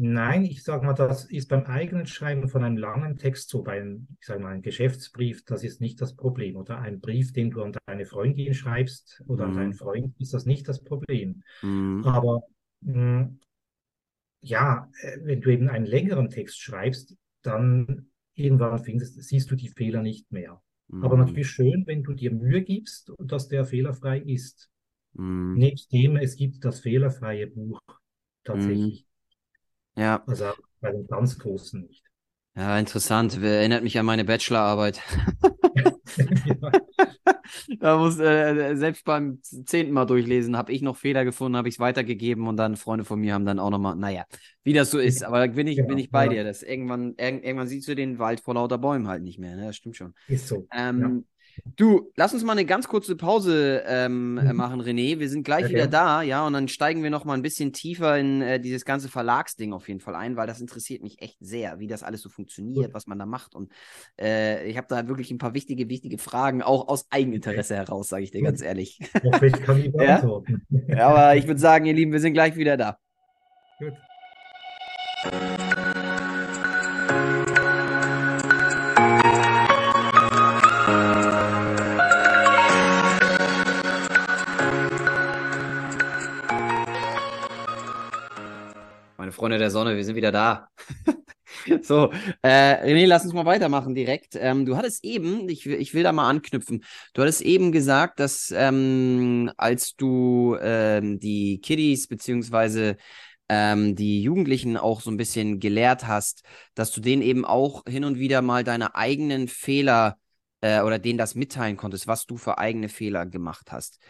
Nein, ich sage mal, das ist beim eigenen Schreiben von einem langen Text so, bei einem, ich sage mal, einem Geschäftsbrief, das ist nicht das Problem. Oder ein Brief, den du an deine Freundin schreibst oder mhm. an deinen Freund, ist das nicht das Problem. Mhm. Aber mh, hm, ja, äh, wenn du eben einen längeren Text schreibst, dann irgendwann findest, siehst du die Fehler nicht mehr. Mhm. Aber natürlich schön, wenn du dir Mühe gibst, dass der fehlerfrei ist. Mhm. Nebst dem, es gibt das fehlerfreie Buch tatsächlich. Ja. Also bei den ganz Großen nicht. Ja, interessant. Erinnert mich an meine Bachelorarbeit. ja. [laughs] da muss äh, selbst beim zehnten Mal durchlesen, habe ich noch Fehler gefunden, habe ich es weitergegeben und dann Freunde von mir haben dann auch nochmal, naja, wie das so ist. Aber da bin ich, ja, bin ich bei ja. dir. Das irgendwann, irgendwann siehst du den Wald vor lauter Bäumen halt nicht mehr. Ne? Das stimmt schon. Ist so. Ähm, Du, lass uns mal eine ganz kurze Pause ähm, mhm. machen, René. Wir sind gleich okay. wieder da, ja, und dann steigen wir noch mal ein bisschen tiefer in äh, dieses ganze Verlagsding auf jeden Fall ein, weil das interessiert mich echt sehr, wie das alles so funktioniert, was man da macht. Und äh, ich habe da wirklich ein paar wichtige, wichtige Fragen, auch aus Eigeninteresse heraus, sage ich dir ganz [laughs] ehrlich. Ja, [laughs] ja? Aber ich [laughs] würde sagen, ihr Lieben, wir sind gleich wieder da. Gut. Freunde der Sonne, wir sind wieder da. [laughs] so, äh, René, lass uns mal weitermachen direkt. Ähm, du hattest eben, ich, ich will da mal anknüpfen, du hattest eben gesagt, dass ähm, als du ähm, die Kiddies beziehungsweise ähm, die Jugendlichen auch so ein bisschen gelehrt hast, dass du denen eben auch hin und wieder mal deine eigenen Fehler äh, oder denen das mitteilen konntest, was du für eigene Fehler gemacht hast.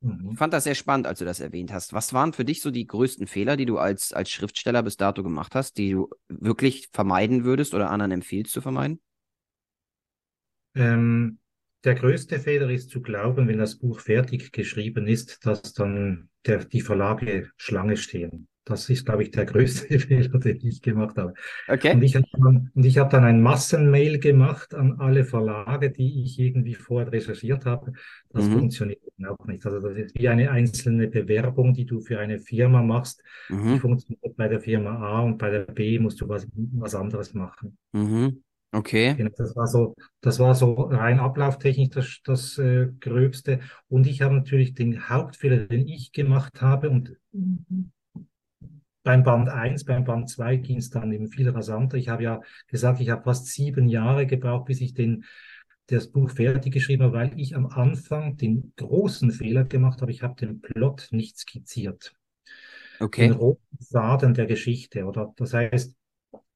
Mhm. Ich fand das sehr spannend, als du das erwähnt hast. Was waren für dich so die größten Fehler, die du als, als Schriftsteller bis dato gemacht hast, die du wirklich vermeiden würdest oder anderen empfiehlst zu vermeiden? Ähm, der größte Fehler ist zu glauben, wenn das Buch fertig geschrieben ist, dass dann der, die Verlage Schlange stehen. Das ist, glaube ich, der größte [laughs] Fehler, den ich gemacht habe. Okay. Und ich habe dann, und ich habe dann ein Massenmail gemacht an alle Verlage, die ich irgendwie vorher recherchiert habe. Das mhm. funktioniert auch nicht. Also das ist wie eine einzelne Bewerbung, die du für eine Firma machst. Mhm. Die funktioniert bei der Firma A und bei der B musst du was, was anderes machen. Mhm. Okay. Genau, das war so, das war so rein ablauftechnisch das, das äh, Gröbste. Und ich habe natürlich den Hauptfehler, den ich gemacht habe und beim Band 1, beim Band 2 ging es dann eben viel rasanter. Ich habe ja gesagt, ich habe fast sieben Jahre gebraucht, bis ich den, das Buch fertig geschrieben habe, weil ich am Anfang den großen Fehler gemacht habe. Ich habe den Plot nicht skizziert. Okay. Den roten Faden der Geschichte. Oder das heißt,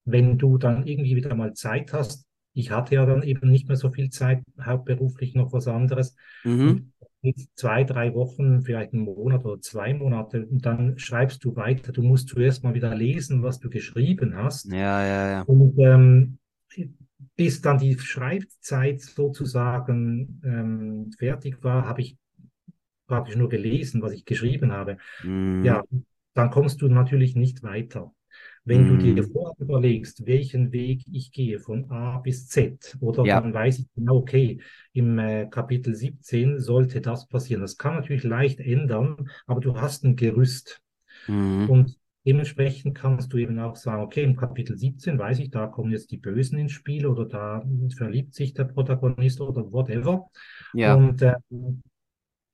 wenn du dann irgendwie wieder mal Zeit hast, ich hatte ja dann eben nicht mehr so viel Zeit, hauptberuflich noch was anderes. Mhm zwei, drei Wochen, vielleicht einen Monat oder zwei Monate und dann schreibst du weiter. Du musst zuerst mal wieder lesen, was du geschrieben hast. Ja, ja, ja. Und ähm, bis dann die Schreibzeit sozusagen ähm, fertig war, habe ich praktisch nur gelesen, was ich geschrieben habe. Mhm. Ja, dann kommst du natürlich nicht weiter. Wenn du dir mhm. vorher überlegst, welchen Weg ich gehe von A bis Z, oder ja. dann weiß ich genau, okay, im äh, Kapitel 17 sollte das passieren. Das kann natürlich leicht ändern, aber du hast ein Gerüst. Mhm. Und dementsprechend kannst du eben auch sagen, okay, im Kapitel 17 weiß ich, da kommen jetzt die Bösen ins Spiel oder da verliebt sich der Protagonist oder whatever. Ja. Und äh,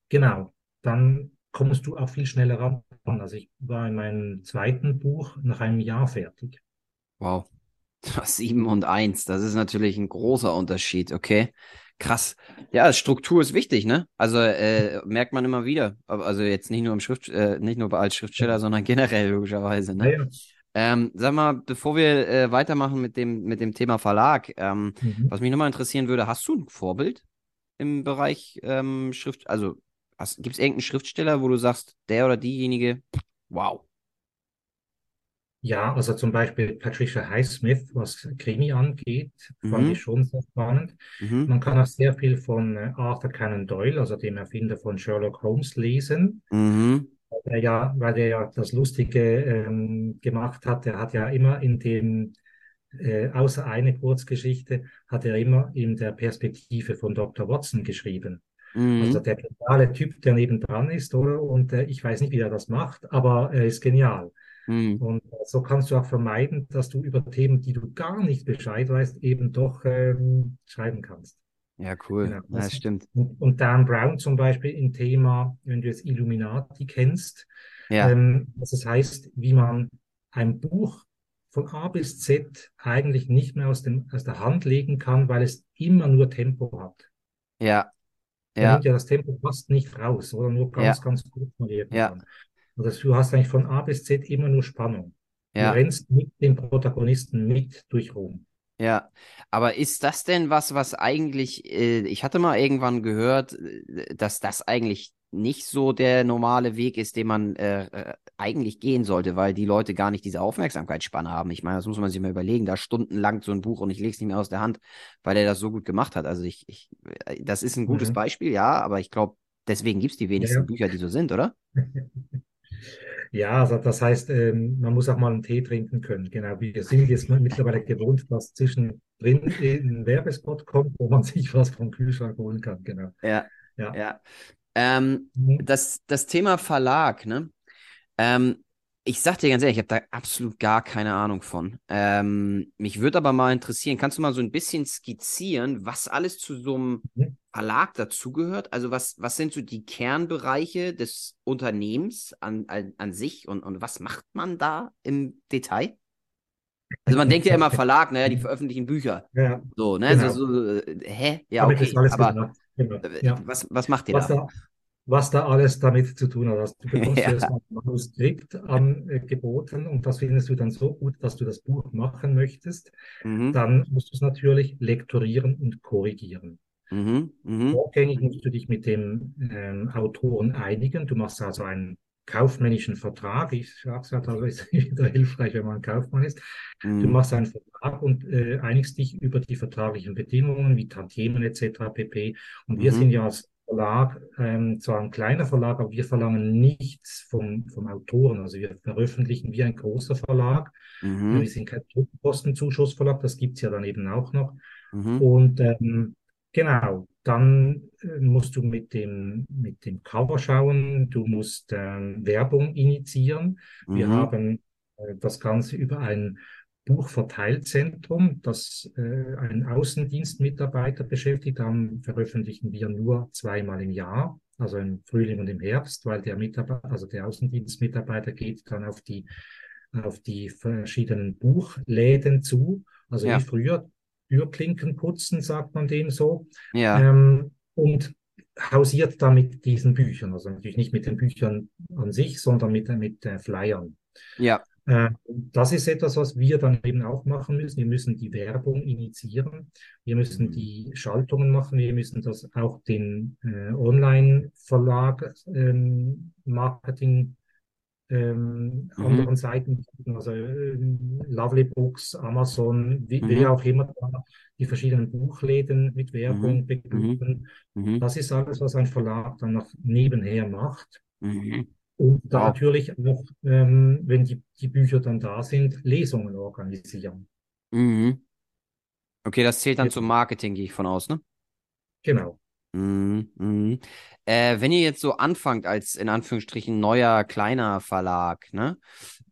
genau, dann kommst du auch viel schneller ran. Also ich war in meinem zweiten Buch nach einem Jahr fertig. Wow. [laughs] Sieben und eins, das ist natürlich ein großer Unterschied, okay? Krass. Ja, Struktur ist wichtig, ne? Also äh, merkt man immer wieder. Also jetzt nicht nur im Schrift, äh, nicht nur als Schriftsteller, sondern generell logischerweise. Ne? Ja, ja. Ähm, sag mal, bevor wir äh, weitermachen mit dem, mit dem Thema Verlag, ähm, mhm. was mich nochmal interessieren würde, hast du ein Vorbild im Bereich ähm, Schrift, also Gibt es irgendeinen Schriftsteller, wo du sagst, der oder diejenige, wow? Ja, also zum Beispiel Patricia Highsmith, was Krimi angeht, fand mhm. ich schon sehr spannend. Mhm. Man kann auch sehr viel von äh, Arthur Conan Doyle, also dem Erfinder von Sherlock Holmes, lesen. Mhm. Weil der ja, weil der ja das Lustige ähm, gemacht hat, der hat ja immer in dem, äh, außer eine Kurzgeschichte, hat er immer in der Perspektive von Dr. Watson geschrieben. Mhm. Also der geniale Typ, der nebendran ist, oder? Und äh, ich weiß nicht, wie er das macht, aber er ist genial. Mhm. Und äh, so kannst du auch vermeiden, dass du über Themen, die du gar nicht Bescheid weißt, eben doch ähm, schreiben kannst. Ja, cool. Genau. Das, ja, stimmt. Und, und, Dan Brown zum Beispiel im Thema, wenn du jetzt Illuminati kennst, ja. ähm, was es heißt, wie man ein Buch von A bis Z eigentlich nicht mehr aus, dem, aus der Hand legen kann, weil es immer nur Tempo hat. Ja, ja. nimmt ja das Tempo fast nicht raus, oder nur ganz, ja. ganz kurz mal Ja. Also du hast eigentlich von A bis Z immer nur Spannung. Ja. Du rennst mit dem Protagonisten mit durch Rom. Ja, aber ist das denn was, was eigentlich, äh, ich hatte mal irgendwann gehört, äh, dass das eigentlich nicht so der normale Weg ist, den man äh, äh, eigentlich gehen sollte, weil die Leute gar nicht diese Aufmerksamkeitsspanne haben. Ich meine, das muss man sich mal überlegen, da stundenlang so ein Buch und ich lege es nicht mehr aus der Hand, weil er das so gut gemacht hat. Also ich, ich äh, das ist ein gutes mhm. Beispiel, ja, aber ich glaube, deswegen gibt es die wenigsten ja. Bücher, die so sind, oder? [laughs] Ja, also das heißt, ähm, man muss auch mal einen Tee trinken können. Genau, wir sind jetzt mittlerweile gewohnt, dass zwischendrin ein Werbespot kommt, wo man sich was vom Kühlschrank holen kann. Genau. Ja, ja. ja. Ähm, mhm. das, das Thema Verlag, ne? Ähm, ich sag dir ganz ehrlich, ich habe da absolut gar keine Ahnung von. Ähm, mich würde aber mal interessieren, kannst du mal so ein bisschen skizzieren, was alles zu so einem mhm. Verlag dazugehört? Also was, was sind so die Kernbereiche des Unternehmens an, an, an sich und, und was macht man da im Detail? Also man denkt ja immer Verlag, naja, die veröffentlichen Bücher. Ja, so, ne? Genau. So, so, äh, hä? Ja, okay. Aber genau. Äh, ja. was, was macht ihr was da? da? Was da alles damit zu tun hat. Also du [laughs] bekommst ja. erstmal ein Manuskript angeboten und das findest du dann so gut, dass du das Buch machen möchtest. Mhm. Dann musst du es natürlich lektorieren und korrigieren. Mhm. Mhm. Vorgängig musst du dich mit dem ähm, Autoren einigen. Du machst also einen kaufmännischen Vertrag. Ich sage es ja, das ist [laughs] wieder hilfreich, wenn man Kaufmann ist. Mhm. Du machst einen Vertrag und äh, einigst dich über die vertraglichen Bedingungen wie Tantiemen etc. pp. Und wir mhm. sind ja als Verlag ähm, zwar ein kleiner Verlag, aber wir verlangen nichts vom, vom Autoren. Also wir veröffentlichen wie ein großer Verlag. Mhm. Wir sind kein Kostenzuschussverlag, das gibt's ja dann eben auch noch. Mhm. Und ähm, Genau, dann äh, musst du mit dem, mit dem Cover schauen, du musst ähm, Werbung initiieren. Mhm. Wir haben äh, das Ganze über ein Buchverteilzentrum, das äh, einen Außendienstmitarbeiter beschäftigt. Dann veröffentlichen wir nur zweimal im Jahr, also im Frühling und im Herbst, weil der Mitarbeiter, also der Außendienstmitarbeiter geht dann auf die, auf die verschiedenen Buchläden zu. Also ja. wie früher, Türklinken putzen, sagt man dem so. Ja. Ähm, und hausiert da mit diesen Büchern. Also natürlich nicht mit den Büchern an sich, sondern mit, mit äh, Flyern. Ja. Äh, das ist etwas, was wir dann eben auch machen müssen. Wir müssen die Werbung initiieren. Wir müssen mhm. die Schaltungen machen. Wir müssen das auch den äh, Online-Verlag ähm, Marketing ähm, mhm. anderen Seiten, also äh, Lovely Books, Amazon, wie, mhm. wer auch immer da die verschiedenen Buchläden mit Werbung mhm. Mhm. mhm. Das ist alles, was ein Verlag dann noch nebenher macht. Mhm. Und da wow. natürlich auch, ähm, wenn die, die Bücher dann da sind, Lesungen organisieren. Mhm. Okay, das zählt dann ja. zum Marketing, gehe ich von aus, ne? Genau. Mhm, mhm. Äh, wenn ihr jetzt so anfangt als in Anführungsstrichen neuer kleiner Verlag, ne,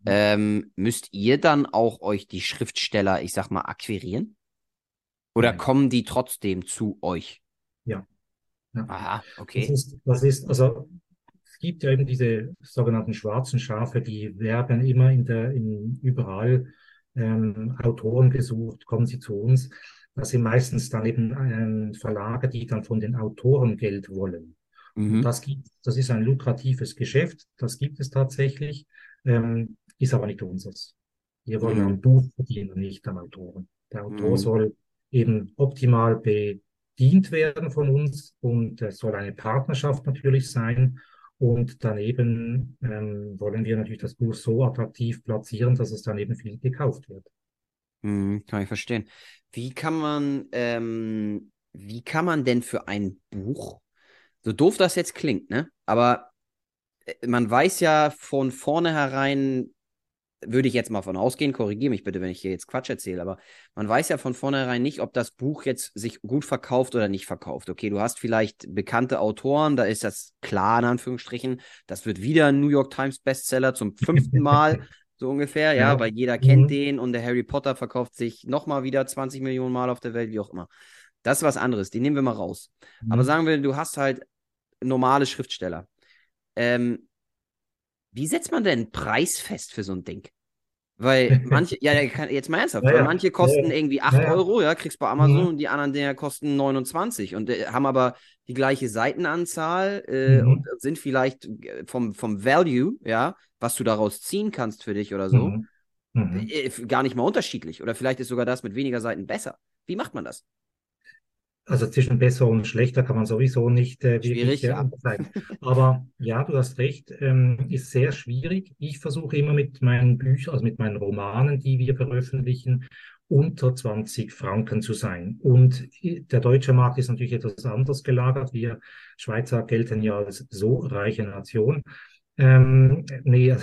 mhm. ähm, müsst ihr dann auch euch die Schriftsteller, ich sag mal, akquirieren? Oder Nein. kommen die trotzdem zu euch? Ja. ja. Aha, okay. Das ist, das ist, also es gibt ja eben diese sogenannten schwarzen Schafe, die werden immer in der, in überall ähm, Autoren gesucht, kommen sie zu uns. Das sind meistens dann eben ähm, Verlage, die dann von den Autoren Geld wollen. Mhm. Das, gibt, das ist ein lukratives Geschäft, das gibt es tatsächlich, ähm, ist aber nicht unseres. Wir wollen mhm. am Buch verdienen, nicht am Autoren. Der Autor mhm. soll eben optimal bedient werden von uns und es soll eine Partnerschaft natürlich sein. Und daneben ähm, wollen wir natürlich das Buch so attraktiv platzieren, dass es dann eben viel gekauft wird. Mhm, kann ich verstehen. Wie kann man, ähm, wie kann man denn für ein Buch, so doof das jetzt klingt, ne? Aber äh, man weiß ja von vornherein, würde ich jetzt mal von ausgehen, korrigiere mich bitte, wenn ich hier jetzt Quatsch erzähle, aber man weiß ja von vornherein nicht, ob das Buch jetzt sich gut verkauft oder nicht verkauft. Okay, du hast vielleicht bekannte Autoren, da ist das klar in Anführungsstrichen, das wird wieder ein New York Times Bestseller zum fünften Mal. [laughs] so ungefähr, ja, ja weil jeder kennt mhm. den und der Harry Potter verkauft sich nochmal wieder 20 Millionen Mal auf der Welt, wie auch immer. Das ist was anderes, die nehmen wir mal raus. Mhm. Aber sagen wir, du hast halt normale Schriftsteller. Ähm, wie setzt man denn einen Preis fest für so ein Ding? Weil [laughs] manche, ja, jetzt mal ernsthaft, ja, weil manche kosten ja, irgendwie 8 ja, Euro, ja, kriegst bei Amazon mhm. und die anderen Dinger kosten 29 und äh, haben aber die gleiche Seitenanzahl äh, mhm. und sind vielleicht äh, vom, vom Value, ja, was du daraus ziehen kannst für dich oder so, mhm. mhm. Äh, gar nicht mal unterschiedlich. Oder vielleicht ist sogar das mit weniger Seiten besser. Wie macht man das? Also zwischen besser und schlechter kann man sowieso nicht äh, wirklich äh, ja. Aber ja, du hast recht, ähm, ist sehr schwierig. Ich versuche immer mit meinen Büchern, also mit meinen Romanen, die wir veröffentlichen, unter 20 Franken zu sein. Und der deutsche Markt ist natürlich etwas anders gelagert. Wir Schweizer gelten ja als so reiche Nation. Ähm, nee,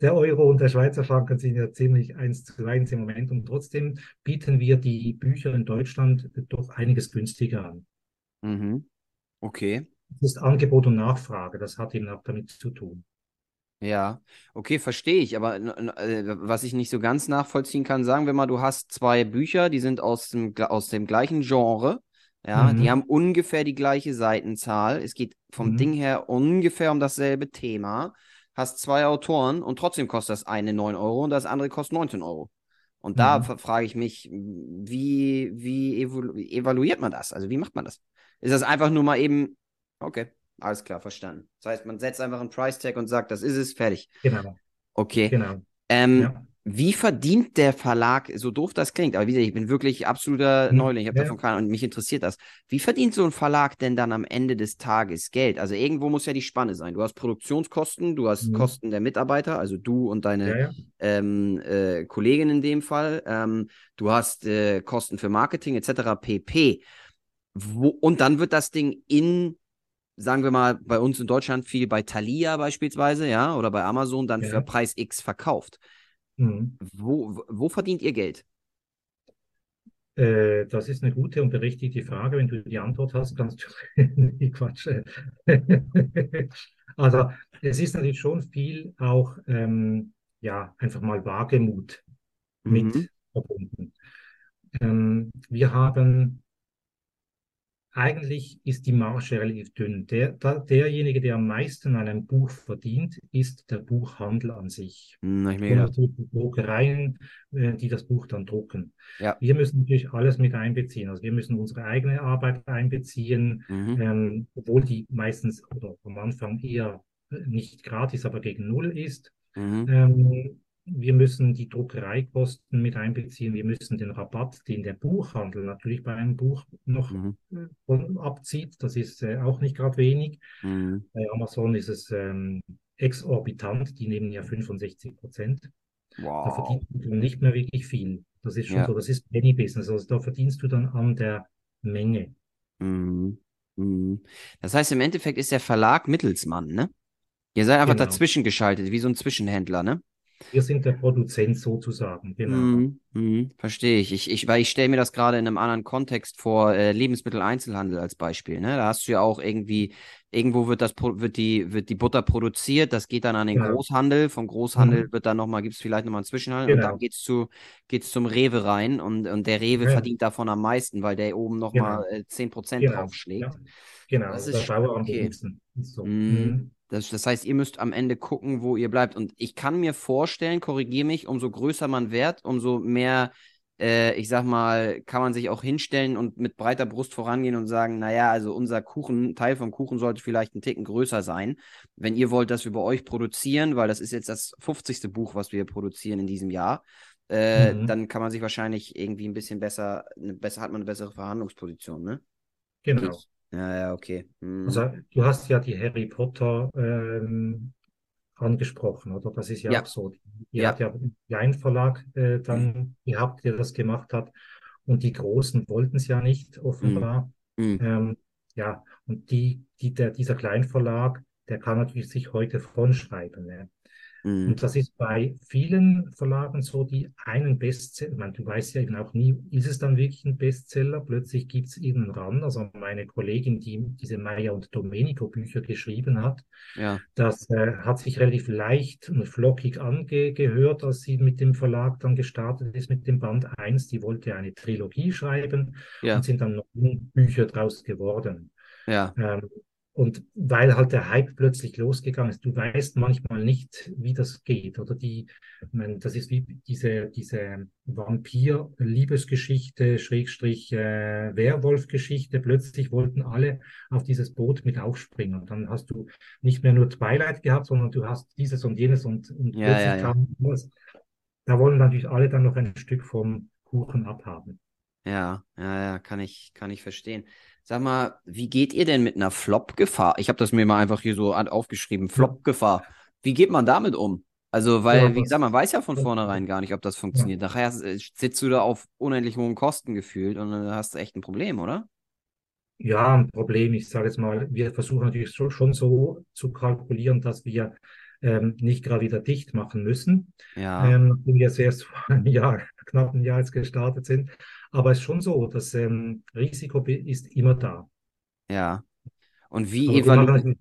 der Euro und der Schweizer Franken sind ja ziemlich eins zu eins im Moment und trotzdem bieten wir die Bücher in Deutschland doch einiges günstiger an. Mhm. Okay. Das ist Angebot und Nachfrage, das hat eben auch damit zu tun. Ja, okay, verstehe ich. Aber äh, was ich nicht so ganz nachvollziehen kann, sagen wir mal, du hast zwei Bücher, die sind aus dem, aus dem gleichen Genre. Ja, mhm. die haben ungefähr die gleiche Seitenzahl. Es geht vom mhm. Ding her ungefähr um dasselbe Thema hast zwei Autoren und trotzdem kostet das eine 9 Euro und das andere kostet 19 Euro. Und mhm. da frage ich mich, wie, wie evalu evaluiert man das? Also wie macht man das? Ist das einfach nur mal eben, okay, alles klar, verstanden. Das heißt, man setzt einfach einen Price Tag und sagt, das ist es, fertig. Genau. Okay. Genau. Ähm, ja. Wie verdient der Verlag, so doof das klingt, aber wie gesagt, ich bin wirklich absoluter hm, Neuling, ich habe ja. davon keine Ahnung und mich interessiert das. Wie verdient so ein Verlag denn dann am Ende des Tages Geld? Also irgendwo muss ja die Spanne sein. Du hast Produktionskosten, du hast mhm. Kosten der Mitarbeiter, also du und deine ja, ja. Ähm, äh, Kollegin in dem Fall, ähm, du hast äh, Kosten für Marketing etc. pp. Wo, und dann wird das Ding in sagen wir mal, bei uns in Deutschland viel bei Thalia beispielsweise, ja, oder bei Amazon dann für Preis X verkauft. Mhm. Wo, wo verdient ihr Geld? Äh, das ist eine gute und berechtigte Frage. Wenn du die Antwort hast, kannst du. [laughs] Quatsch. [laughs] also, es ist natürlich schon viel auch, ähm, ja, einfach mal Wagemut mit mhm. verbunden. Ähm, wir haben eigentlich ist die Marge relativ dünn. Der, da, derjenige, der am meisten an einem Buch verdient, ist der Buchhandel an sich. Hm, und natürlich die Druckereien, äh, die das Buch dann drucken. Ja. Wir müssen natürlich alles mit einbeziehen. Also wir müssen unsere eigene Arbeit einbeziehen, mhm. ähm, obwohl die meistens oder am Anfang eher nicht gratis, aber gegen Null ist. Mhm. Ähm, wir müssen die Druckereikosten mit einbeziehen. Wir müssen den Rabatt, den der Buchhandel natürlich bei einem Buch noch mhm. abzieht. Das ist äh, auch nicht gerade wenig. Mhm. Bei Amazon ist es ähm, exorbitant. Die nehmen ja 65 Prozent. Wow. Da verdient du nicht mehr wirklich viel. Das ist schon ja. so. Das ist Penny Business. Also da verdienst du dann an der Menge. Mhm. mhm. Das heißt, im Endeffekt ist der Verlag Mittelsmann, ne? Ihr seid einfach genau. dazwischen geschaltet, wie so ein Zwischenhändler, ne? Wir sind der Produzent sozusagen, genau. Mhm, mh, verstehe ich. ich. ich. Weil ich stelle mir das gerade in einem anderen Kontext vor, äh, Lebensmitteleinzelhandel als Beispiel. Ne? Da hast du ja auch irgendwie, irgendwo wird das wird die, wird die Butter produziert, das geht dann an den genau. Großhandel. Vom Großhandel mhm. wird dann nochmal, gibt es vielleicht nochmal einen Zwischenhandel genau. und dann geht es zu, geht's zum Rewe rein und, und der Rewe ja. verdient davon am meisten, weil der oben nochmal genau. äh, 10% genau. draufschlägt. Ja. Genau, das ist der okay. So. Mhm. Das, das heißt, ihr müsst am Ende gucken, wo ihr bleibt. Und ich kann mir vorstellen, korrigiere mich, umso größer man wird, umso mehr, äh, ich sag mal, kann man sich auch hinstellen und mit breiter Brust vorangehen und sagen, naja, also unser Kuchen, Teil vom Kuchen sollte vielleicht ein Ticken größer sein. Wenn ihr wollt das über euch produzieren, weil das ist jetzt das 50. Buch, was wir produzieren in diesem Jahr, äh, mhm. dann kann man sich wahrscheinlich irgendwie ein bisschen besser, eine, besser hat man eine bessere Verhandlungsposition, ne? Genau. Ja, ja, okay. Hm. Also du hast ja die Harry Potter ähm, angesprochen, oder? Das ist ja, ja. auch so. Ihr ja. habt ja einen Verlag äh, dann mhm. gehabt, der das gemacht hat. Und die Großen wollten es ja nicht, offenbar. Mhm. Ähm, ja, und die, die, der, dieser Kleinverlag, der kann natürlich sich heute von schreiben. Ne? Mhm. Und das ist bei vielen Verlagen so, die einen Bestseller, ich meine, du weißt ja eben auch nie, ist es dann wirklich ein Bestseller? Plötzlich gibt es irgendeinen ran. Also meine Kollegin, die diese Maya und Domenico Bücher geschrieben hat, ja. das äh, hat sich relativ leicht und flockig angehört, als sie mit dem Verlag dann gestartet ist mit dem Band 1. Die wollte eine Trilogie schreiben ja. und sind dann noch Bücher draus geworden. Ja. Ähm, und weil halt der Hype plötzlich losgegangen ist, du weißt manchmal nicht, wie das geht. Oder die, ich meine, das ist wie diese, diese Vampir-Liebesgeschichte, Schrägstrich äh, Werwolf-Geschichte. Plötzlich wollten alle auf dieses Boot mit aufspringen. Und dann hast du nicht mehr nur Twilight gehabt, sondern du hast dieses und jenes und, und Ja, plötzlich ja, ja. kam was. Da wollen natürlich alle dann noch ein Stück vom Kuchen abhaben. Ja, ja, ja, kann ich, kann ich verstehen. Sag mal, wie geht ihr denn mit einer Flop-Gefahr? Ich habe das mir mal einfach hier so aufgeschrieben. Flop-Gefahr. Wie geht man damit um? Also, weil, Ja, wie gesagt, man weiß ja von vornherein gar nicht, ob das funktioniert. Nachher äh, sitzt du da auf unendlich hohen Kosten gefühlt und dann hast du echt ein Problem, oder? Ja, ein Problem. Ich sage jetzt mal, wir versuchen natürlich schon, schon so zu kalkulieren, dass wir ähm, nicht gerade wieder dicht machen müssen, Ja, ähm, nachdem wir jetzt erst vor einem Jahr, knapp ein Jahr jetzt gestartet sind. Aber es ist schon so, das ähm, Risiko ist immer da. ja. Und wie machen, evaluiert, natürlich-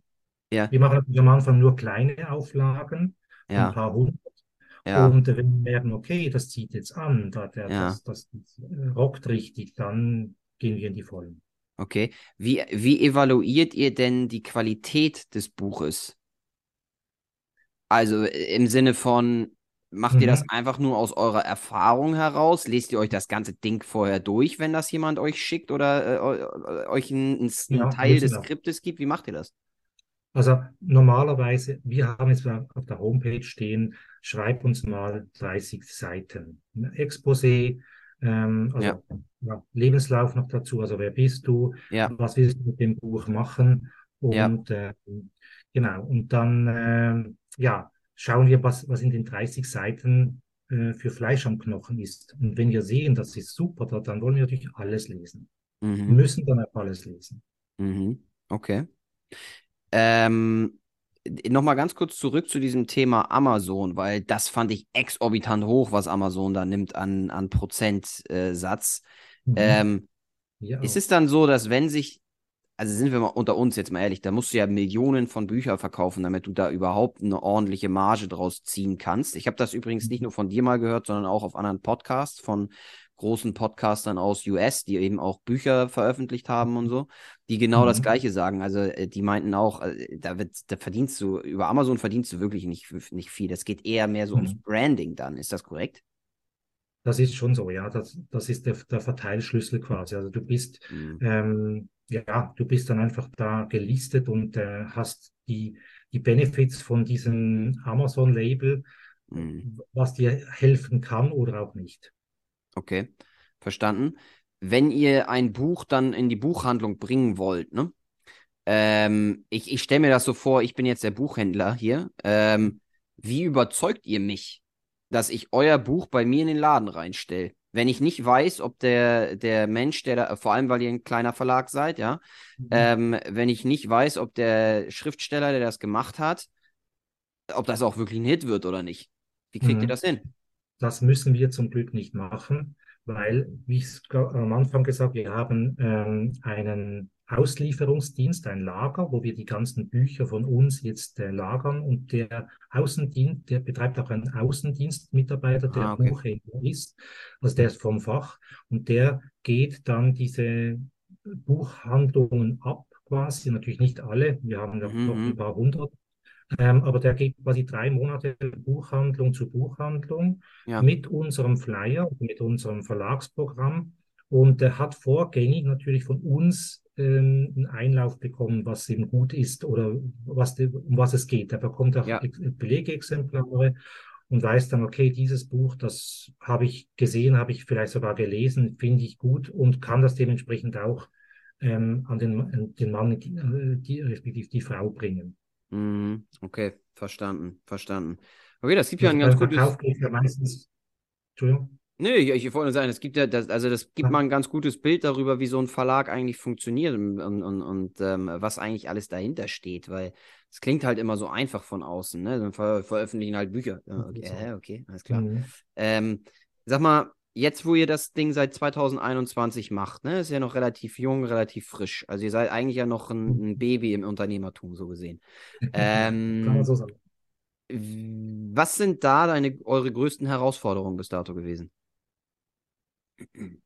ja, wir machen natürlich am Anfang nur kleine Auflagen, ein ja, paar hundert. ja, Und wenn wir merken, okay, das zieht jetzt an, da, der, Ja. das, das, das äh, rockt richtig, dann gehen wir in die Vollen. okay. Wie, wie evaluiert ihr denn die Qualität des Buches? Also äh, im Sinne von, macht ihr das Mhm. einfach nur aus eurer Erfahrung heraus? Lest ihr euch das ganze Ding vorher durch, wenn das jemand euch schickt oder äh, eu- euch einen, einen Ja, Teil des. Skriptes gibt? Wie macht ihr das? Also normalerweise, wir haben jetzt auf der Homepage stehen, schreib uns mal 30 Seiten. Exposé, ähm, also Ja. ja, Lebenslauf noch dazu, also wer bist du, Ja, was willst du mit dem Buch machen Ja. und äh, genau, und dann ähm, ja, schauen wir, was, was in den 30 Seiten äh, für Fleisch am Knochen ist. Und wenn wir sehen, das ist super, da- dann wollen wir natürlich alles lesen. Wir mhm. müssen dann auch alles lesen. Mhm. Okay. Ähm, nochmal ganz kurz zurück zu diesem Thema Amazon, weil das fand ich exorbitant hoch, was Amazon da nimmt an, an Prozentsatz. Mhm. Ähm, Ja, ist es dann so, dass wenn sich, also sind wir mal unter uns jetzt mal ehrlich, da musst du ja Millionen von Büchern verkaufen, damit du da überhaupt eine ordentliche Marge draus ziehen kannst. Ich habe das übrigens nicht nur von dir mal gehört, sondern auch auf anderen Podcasts von großen Podcastern aus US, die eben auch Bücher veröffentlicht haben und so, die genau das Mhm. Gleiche sagen. Also äh, die meinten auch, äh, da wird, da verdienst du, über Amazon verdienst du wirklich nicht, nicht viel. Das geht eher mehr so ums Mhm. Branding dann. Ist das korrekt? Das ist schon so, ja. Das, das ist der, der Verteilschlüssel quasi. Also du bist, Mhm. ähm, ja, du bist dann einfach da gelistet und äh, hast die, die Benefits von diesem Amazon-Label, Mhm. was dir helfen kann oder auch nicht. Okay, verstanden. Wenn ihr ein Buch dann in die Buchhandlung bringen wollt, ne? Ähm, ich ich stelle mir das so vor, ich bin jetzt der Buchhändler hier. Ähm, wie überzeugt ihr mich, dass ich euer Buch bei mir in den Laden reinstelle? Wenn ich nicht weiß, ob der, der Mensch, der da, vor allem weil ihr ein kleiner Verlag seid, ja, ähm, wenn ich nicht weiß, ob der Schriftsteller, der das gemacht hat, ob das auch wirklich ein Hit wird oder nicht. Wie kriegt ihr Mhm. das hin? Das müssen wir zum Glück nicht machen, weil, wie ich am Anfang gesagt, wir haben ähm, einen Auslieferungsdienst, ein Lager, wo wir die ganzen Bücher von uns jetzt äh, lagern. Und der Außendienst, der betreibt auch einen Außendienstmitarbeiter, der Ah, okay. Buchhändler ist, also der ist vom Fach. Und der geht dann diese Buchhandlungen ab, quasi, natürlich nicht alle, wir haben ja Mhm, noch ein paar hundert, ähm, aber der geht quasi drei Monate Buchhandlung zu Buchhandlung Ja. mit unserem Flyer, mit unserem Verlagsprogramm und er hat vorgängig natürlich von uns ähm, einen Einlauf bekommen, was ihm gut ist oder was, de- um was es geht. Er bekommt auch Ja. Ex- Belegexemplare und weiß dann, okay, dieses Buch, das habe ich gesehen, habe ich vielleicht sogar gelesen, finde ich gut und kann das dementsprechend auch ähm, an den, den Mann, die, äh, die, respektive die Frau bringen. Mhm, okay, verstanden, verstanden. Okay, das gibt ja ein ganz gutes. Verkauf geht ja meistens, Entschuldigung. Nee, ich, ich wollte nur sagen, es gibt ja, das, also das gibt mal ein ganz gutes Bild darüber, wie so ein Verlag eigentlich funktioniert und, und, und, ähm, was eigentlich alles dahinter steht, weil es klingt halt immer so einfach von außen, ne? Dann ver veröffentlichen halt Bücher. Ja, okay, hä, okay, alles klar. Mhm. Ähm, sag mal, jetzt, wo ihr das Ding seit 2021 macht, ne, ist ja noch relativ jung, relativ frisch. Also ihr seid eigentlich ja noch ein, ein Baby im Unternehmertum, so gesehen. [laughs] Kann man Ähm, so sagen. was sind da deine, eure größten Herausforderungen bis dato gewesen?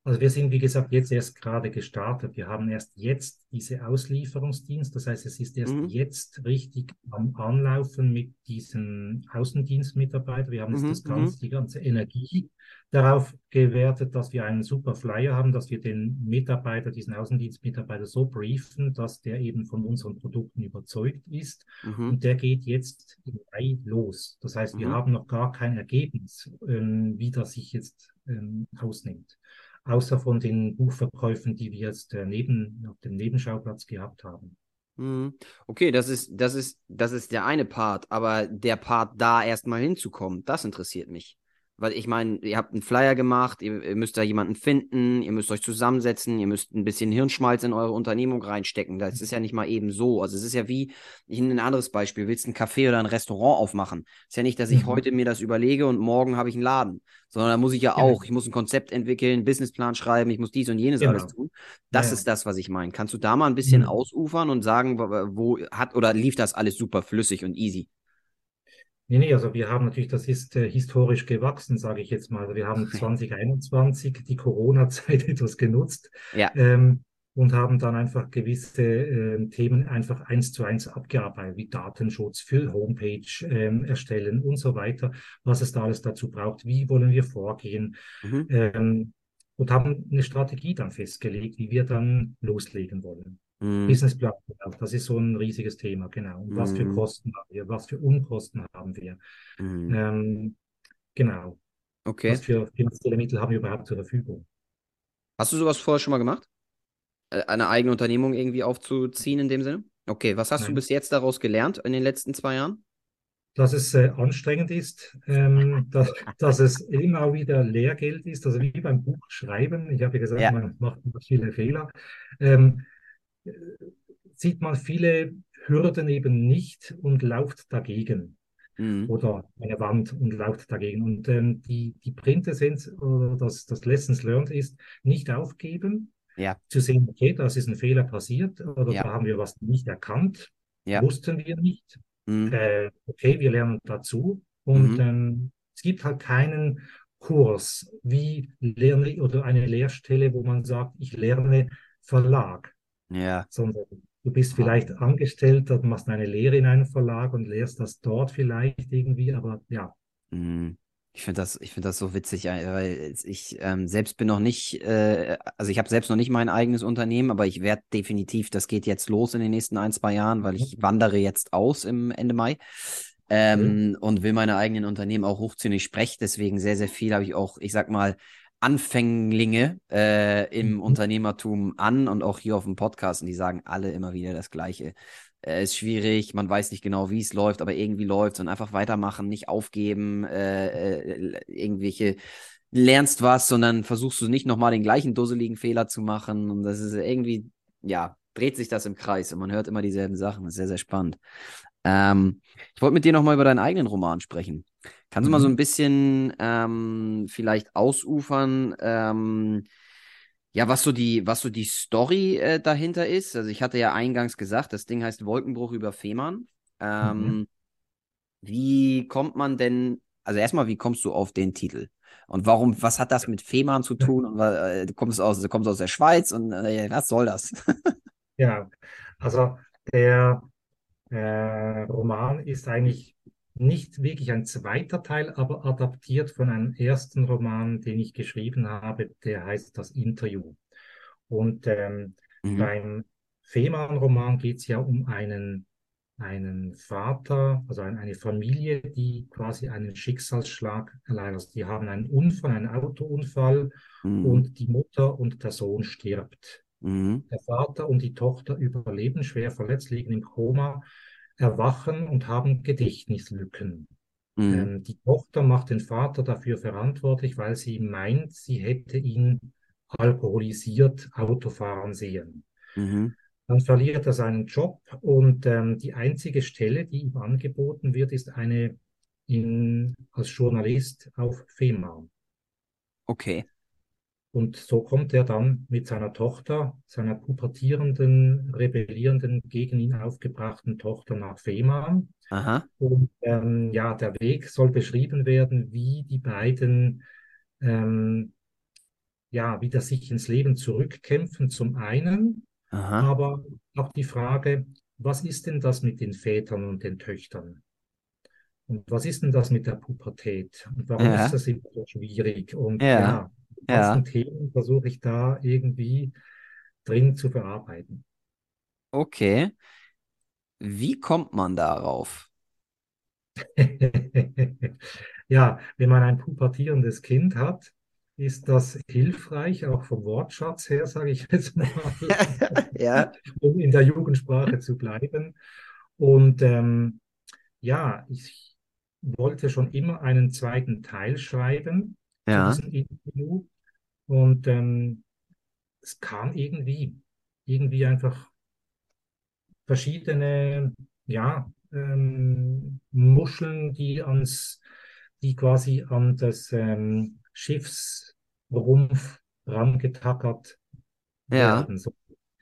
Also wir sind, wie gesagt, jetzt erst gerade gestartet. Wir haben erst jetzt diese Auslieferungsdienst. Das heißt, es ist erst Mhm. jetzt richtig am Anlaufen mit diesen Außendienstmitarbeitern. Wir haben jetzt Mhm. das Mhm. ganze, die ganze Energie darauf gewertet, dass wir einen super Flyer haben, dass wir den Mitarbeiter, diesen Außendienstmitarbeiter so briefen, dass der eben von unseren Produkten überzeugt ist. Mhm. Und der geht jetzt im Mai los. Das heißt, wir Mhm. haben noch gar kein Ergebnis, ähm, wie das sich jetzt ähm, ausnimmt. Außer von den Buchverkäufen, die wir jetzt äh, neben, auf dem Nebenschauplatz gehabt haben. Mhm. Okay, das ist, das ist, das ist der eine Part, aber der Part, da erstmal hinzukommen, das interessiert mich. Weil ich meine, ihr habt einen Flyer gemacht, ihr, ihr müsst da jemanden finden, ihr müsst euch zusammensetzen, ihr müsst ein bisschen Hirnschmalz in eure Unternehmung reinstecken. Das ist ja nicht mal eben so. Also es ist ja wie, ich nehme ein anderes Beispiel, willst ein Café oder ein Restaurant aufmachen. Ist ja nicht, dass ich Mhm. heute mir das überlege und morgen habe ich einen Laden, sondern da muss ich ja Genau. auch, ich muss ein Konzept entwickeln, einen Businessplan schreiben, ich muss dies und jenes Genau. alles tun. Das Ja, ist das, was ich meine. Kannst du da mal ein bisschen Mhm. ausufern und sagen, wo hat oder lief das alles super flüssig und easy? Nee, nee, also wir haben natürlich, das ist äh, historisch gewachsen, sage ich jetzt mal. Also wir haben 2021 die Corona-Zeit [laughs] etwas genutzt Ja. ähm, und haben dann einfach gewisse äh, Themen einfach eins zu eins abgearbeitet, wie Datenschutz für Homepage ähm, erstellen und so weiter, was es da alles dazu braucht, wie wollen wir vorgehen Mhm. ähm, und haben eine Strategie dann festgelegt, wie wir dann loslegen wollen. Mhm. Businessplan, das ist so ein riesiges Thema, genau. Und was für Mhm. Kosten haben wir, was für Unkosten haben wir. Mhm. Ähm, genau. Okay. Was für finanzielle Mittel haben wir überhaupt zur Verfügung? Hast du sowas vorher schon mal gemacht? Äh, Eine eigene Unternehmung irgendwie aufzuziehen in dem Sinne? Okay, was hast du Nein. bis jetzt daraus gelernt in den letzten zwei Jahren? Dass es äh, anstrengend ist, ähm, [laughs] dass, dass es immer wieder Lehrgeld ist, also wie beim Buchschreiben. Ich habe ja gesagt, Ja. man macht viele Fehler. Ähm, äh, sieht man viele Hürden eben nicht und lauft dagegen. Mhm. oder eine Wand und lauft dagegen. Und ähm, die, die Quintessenz oder das, das Lessons learned ist, nicht aufgeben, Ja. zu sehen, okay, das ist ein Fehler passiert oder Ja. da haben wir was nicht erkannt, Ja. wussten wir nicht. Mhm. Äh, okay, wir lernen dazu. Und Mhm. ähm, es gibt halt keinen Kurs, wie lerne oder eine Lehrstelle, wo man sagt, ich lerne Verlag, Ja. sondern du bist vielleicht Angestellter, du machst eine Lehre in einem Verlag und lehrst das dort vielleicht irgendwie, aber ja, Mhm. Ich finde das, ich finde das so witzig, äh, weil ich ähm, selbst bin noch nicht, äh, also ich habe selbst noch nicht mein eigenes Unternehmen, aber ich werde definitiv, das geht jetzt los in den nächsten ein, zwei Jahren, weil ich wandere jetzt aus im Ende Mai ähm, und will meine eigenen Unternehmen auch hochziehen. Ich spreche deswegen sehr, sehr viel, habe ich auch, ich sag mal, Anfänglinge äh, im Mhm. Unternehmertum an und auch hier auf dem Podcast und die sagen alle immer wieder das Gleiche. Äh, ist schwierig, man weiß nicht genau, wie es läuft, aber irgendwie läuft und einfach weitermachen, nicht aufgeben, äh, äh, irgendwelche lernst was, sondern versuchst du nicht nochmal den gleichen dusseligen Fehler zu machen und das ist irgendwie, ja, dreht sich das im Kreis und man hört immer dieselben Sachen, das ist sehr, sehr spannend. Ähm, ich wollte mit dir nochmal über deinen eigenen Roman sprechen. Kannst du mal so Mhm. ein bisschen ähm, vielleicht ausufern, ähm, ja, was so die, was so die Story äh, dahinter ist? Also ich hatte ja eingangs gesagt, das Ding heißt Wolkenbruch über Fehmarn. Ähm, Mhm. Wie kommt man denn, also erstmal, wie kommst du auf den Titel? Und warum, was hat das mit Fehmarn zu tun? Und äh, du kommst aus, du kommst aus der Schweiz und äh, was soll das? Ja, also der äh, Roman ist eigentlich nicht wirklich ein zweiter Teil, aber adaptiert von einem ersten Roman, den ich geschrieben habe, der heißt Das Interview. Und ähm, Mhm. beim Fehmarn-Roman geht es ja um einen, einen Vater, also ein, eine Familie, die quasi einen Schicksalsschlag erleidet. Also die haben einen Unfall, einen Autounfall Mhm. und die Mutter und der Sohn stirbt. Mhm. Der Vater und die Tochter überleben, schwer verletzt, liegen im Koma, erwachen und haben Gedächtnislücken. Mhm. Ähm, die Tochter macht den Vater dafür verantwortlich, weil sie meint, sie hätte ihn alkoholisiert Autofahren sehen. Mhm. Dann verliert er seinen Job und ähm, die einzige Stelle, die ihm angeboten wird, ist eine in, als Journalist auf Fehmarn. Okay. Und so kommt er dann mit seiner Tochter, seiner pubertierenden, rebellierenden, gegen ihn aufgebrachten Tochter nach Fehmarn. Aha. Und ähm, ja, der Weg soll beschrieben werden, wie die beiden ähm, ja, wieder sich ins Leben zurückkämpfen zum einen, Aha. aber auch die Frage, was ist denn das mit den Vätern und den Töchtern? Und was ist denn das mit der Pubertät? Und warum Ja. ist das immer so schwierig? Und Ja. ja, Ja. Themen versuche ich da irgendwie drin zu verarbeiten. Okay. Wie kommt man darauf? [laughs] Ja, wenn man ein pubertierendes Kind hat, ist das hilfreich, auch vom Wortschatz her, sage ich jetzt mal, [laughs] Ja. um in der Jugendsprache zu bleiben. Und ähm, ja, ich wollte schon immer einen zweiten Teil schreiben zu Ja. diesem Interview. Und ähm, es kam irgendwie, irgendwie einfach verschiedene, ja, ähm, Muscheln, die ans, die quasi an das ähm, Schiffsrumpf rangetackert Ja. werden. So,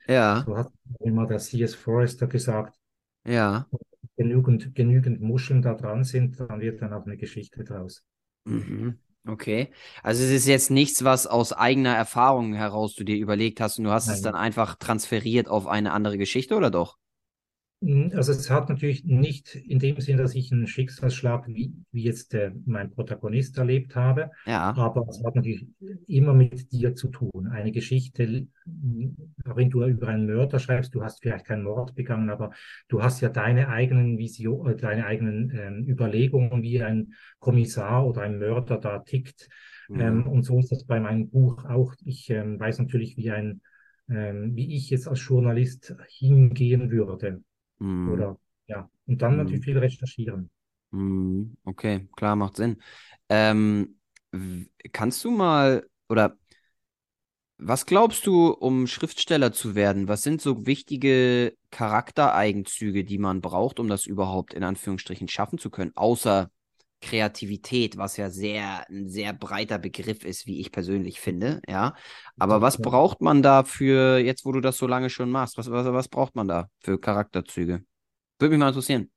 Ja. so hat immer der C.S. Forrester gesagt, Ja. genügend, genügend Muscheln da dran sind, dann wird dann auch eine Geschichte draus. Mhm. Okay. Also es ist jetzt nichts, was aus eigener Erfahrung heraus du dir überlegt hast und du hast es Nein. dann einfach transferiert auf eine andere Geschichte, oder doch? Mm, Also es hat natürlich nicht in dem Sinn, dass ich einen Schicksalsschlag wie, wie jetzt äh, mein Protagonist erlebt habe, Ja. aber es hat natürlich immer mit dir zu tun. Eine Geschichte, wenn du über einen Mörder schreibst, du hast vielleicht keinen Mord begangen, aber du hast ja deine eigenen Vision, äh, deine eigenen ähm, Überlegungen, wie ein Kommissar oder ein Mörder da tickt. Ähm, Mhm. und so ist das bei meinem Buch auch. Ich ähm, weiß natürlich, wie ein, ähm, wie ich jetzt als Journalist hingehen würde. Mhm. Oder ja, und dann natürlich Mhm. viel recherchieren. Mhm. Okay, klar, macht Sinn. Ähm, kannst du mal, oder was glaubst du, um Schriftsteller zu werden? Was sind so wichtige Charaktereigenzüge, die man braucht, um das überhaupt in Anführungsstrichen schaffen zu können? Außer Kreativität, was ja sehr, ein sehr breiter Begriff ist, wie ich persönlich finde, ja. Aber was Ja. braucht man da für, jetzt wo du das so lange schon machst, was, was, was braucht man da für Charakterzüge? Würde mich mal interessieren.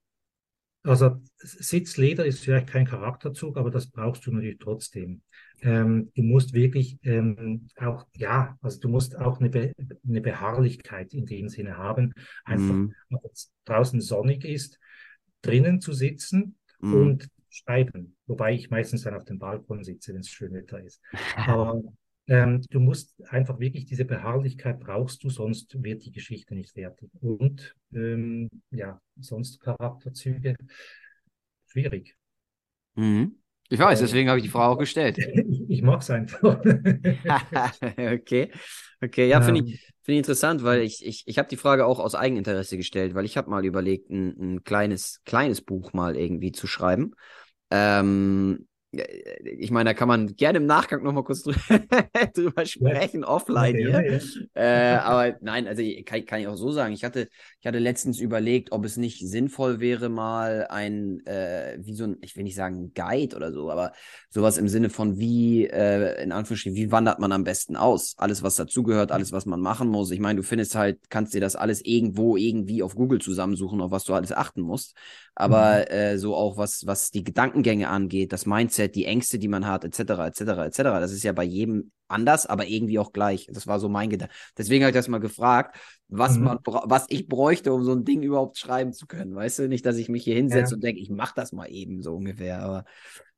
Also Sitzleder ist vielleicht kein Charakterzug, aber das brauchst du natürlich trotzdem. Ähm, du musst wirklich ähm, auch, ja, also du musst auch eine, Be eine Beharrlichkeit in dem Sinne haben, einfach, Mhm. wenn es draußen sonnig ist, drinnen zu sitzen Mhm. und schreiben. Wobei ich meistens dann auf dem Balkon sitze, wenn es schön Wetter ist. [laughs] Aber ähm, du musst einfach wirklich diese Beharrlichkeit brauchst du, sonst wird die Geschichte nicht fertig. Und ähm, ja, sonst Charakterzüge schwierig. Mhm. Ich weiß, Äh, deswegen habe ich die Frage auch gestellt. [laughs] ich, ich mag es einfach. [laughs] Okay, okay, ja, finde ich, Ähm, finde ich interessant, weil ich, ich, ich habe die Frage auch aus Eigeninteresse gestellt, weil ich habe mal überlegt, ein, ein kleines, kleines Buch mal irgendwie zu schreiben. Ähm, ja, ich meine, da kann man gerne im Nachgang nochmal kurz drü [laughs] drüber sprechen, offline hier. gerne, ja. Äh, aber nein, also kann, kann ich auch so sagen. Ich hatte, ich hatte letztens überlegt, ob es nicht sinnvoll wäre, mal ein, äh, wie so ein, ich will nicht sagen Guide oder so, aber sowas im Sinne von wie, äh, in Anführungsstrichen, wie wandert man am besten aus? Alles, was dazugehört, alles, was man machen muss. Ich meine, du findest halt, kannst dir das alles irgendwo irgendwie auf Google zusammensuchen, auf was du alles achten musst. Aber äh, so auch was, was die Gedankengänge angeht, das Mindset, die Ängste, die man hat, etc., etc., etc., das ist ja bei jedem anders, aber irgendwie auch gleich. Das war so mein Gedanke. Deswegen habe ich das mal gefragt, was Mhm. man, was ich bräuchte, um so ein Ding überhaupt schreiben zu können. Weißt du, nicht, dass ich mich hier hinsetze Ja. und denke, ich mache das mal eben so ungefähr. Aber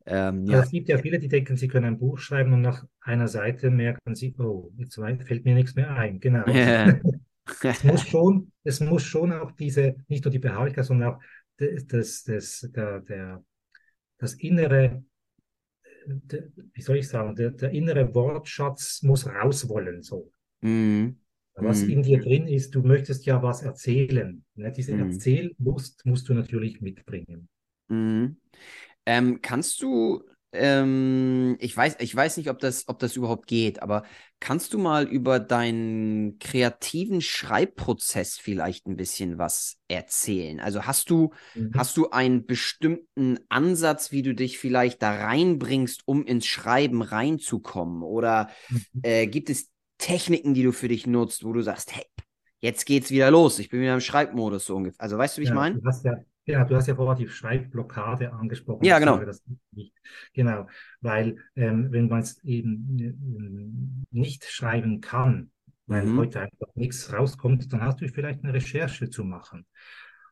ähm, Also ja, es gibt ja viele, die denken, sie können ein Buch schreiben und nach einer Seite merken sie, oh, jetzt fällt mir nichts mehr ein. Genau. [laughs] Es muss schon, es muss schon auch diese, nicht nur die Beharrlichkeit, sondern auch das, das, das, der, der, das innere, der, wie soll ich sagen, der, der innere Wortschatz muss raus wollen, so. Mhm. Was Mhm. in dir drin ist, du möchtest ja was erzählen. Ne? Diese Mhm. Erzähllust musst du natürlich mitbringen. Mhm. Ähm, kannst du, ähm, ich weiß, ich weiß nicht, ob das, ob das überhaupt geht, aber kannst du mal über deinen kreativen Schreibprozess vielleicht ein bisschen was erzählen? Also hast du, Mhm. hast du einen bestimmten Ansatz, wie du dich vielleicht da reinbringst, um ins Schreiben reinzukommen? Oder Mhm. äh, gibt es Techniken, die du für dich nutzt, wo du sagst, hey, jetzt geht's wieder los, ich bin wieder im Schreibmodus so ungefähr. Also weißt du, wie ich Ja, meine? du hast ja, genau, du hast ja vorher die Schreibblockade angesprochen. Ja, genau. Genau, weil ähm, wenn man es eben äh, nicht schreiben kann, weil Mhm. heute einfach nichts rauskommt, dann hast du vielleicht eine Recherche zu machen.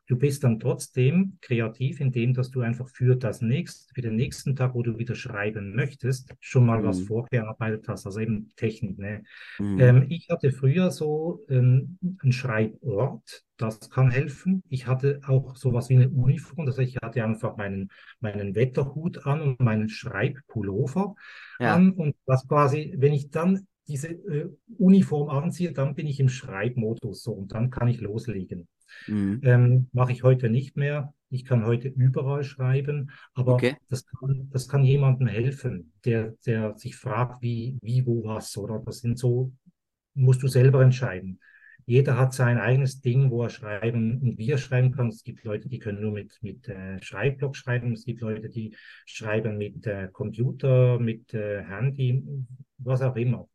Du bist dann trotzdem kreativ, indem dass du einfach für das nächste, für den nächsten Tag, wo du wieder schreiben möchtest, schon mal was Mhm. vorgearbeitet hast, also eben Technik. Ne? Mhm. Ähm, ich hatte früher so ähm, einen Schreibort, das kann helfen. Ich hatte auch sowas wie eine Uniform, das heißt, ich hatte einfach meinen, meinen Wetterhut an und meinen Schreibpullover Ja. an und das quasi, wenn ich dann diese äh, Uniform anziehe, dann bin ich im Schreibmodus so und dann kann ich loslegen. Mhm. Ähm, mache ich heute nicht mehr. Ich kann heute überall schreiben, aber Okay. das kann, das kann jemandem helfen, der, der sich fragt, wie, wie, wo, was, oder? Das sind so, musst du selber entscheiden. Jeder hat sein eigenes Ding, wo er schreiben und wie er schreiben kann. Es gibt Leute, die können nur mit, mit äh, Schreibblock schreiben. Es gibt Leute, die schreiben mit äh, Computer, mit äh, Handy, was auch immer.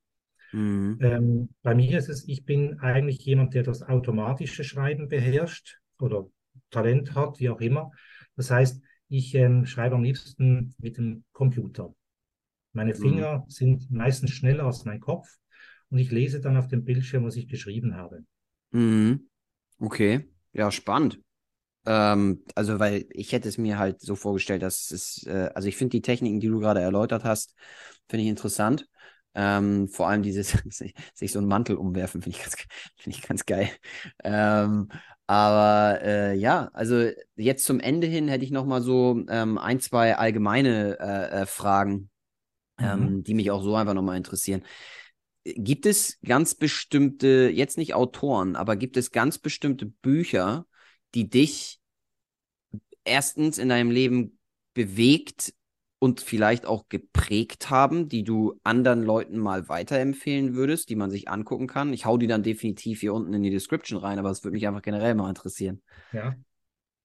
Mhm. Ähm, bei mir ist es, ich bin eigentlich jemand, der das automatische Schreiben beherrscht oder Talent hat, wie auch immer. Das heißt, ich ähm, schreibe am liebsten mit dem Computer. Meine Mhm. Finger sind meistens schneller als mein Kopf und ich lese dann auf dem Bildschirm, was ich geschrieben habe. Mhm. Okay. Ja, spannend. Ähm, also, weil ich hätte es mir halt so vorgestellt, dass es, äh, also ich finde die Techniken, die du gerade erläutert hast, finde ich interessant. Ähm, vor allem dieses [laughs] sich so einen Mantel umwerfen, finde ich ganz, finde ich ganz geil. Ähm, aber äh, ja, also jetzt zum Ende hin hätte ich noch mal so ähm, ein, zwei allgemeine äh, äh, Fragen, Mhm. ähm, die mich auch so einfach noch mal interessieren. Gibt es ganz bestimmte, jetzt nicht Autoren, aber gibt es ganz bestimmte Bücher, die dich erstens in deinem Leben bewegt und vielleicht auch geprägt haben, die du anderen Leuten mal weiterempfehlen würdest, die man sich angucken kann? Ich hau die dann definitiv hier unten in die Description rein, aber es würde mich einfach generell mal interessieren. Ja,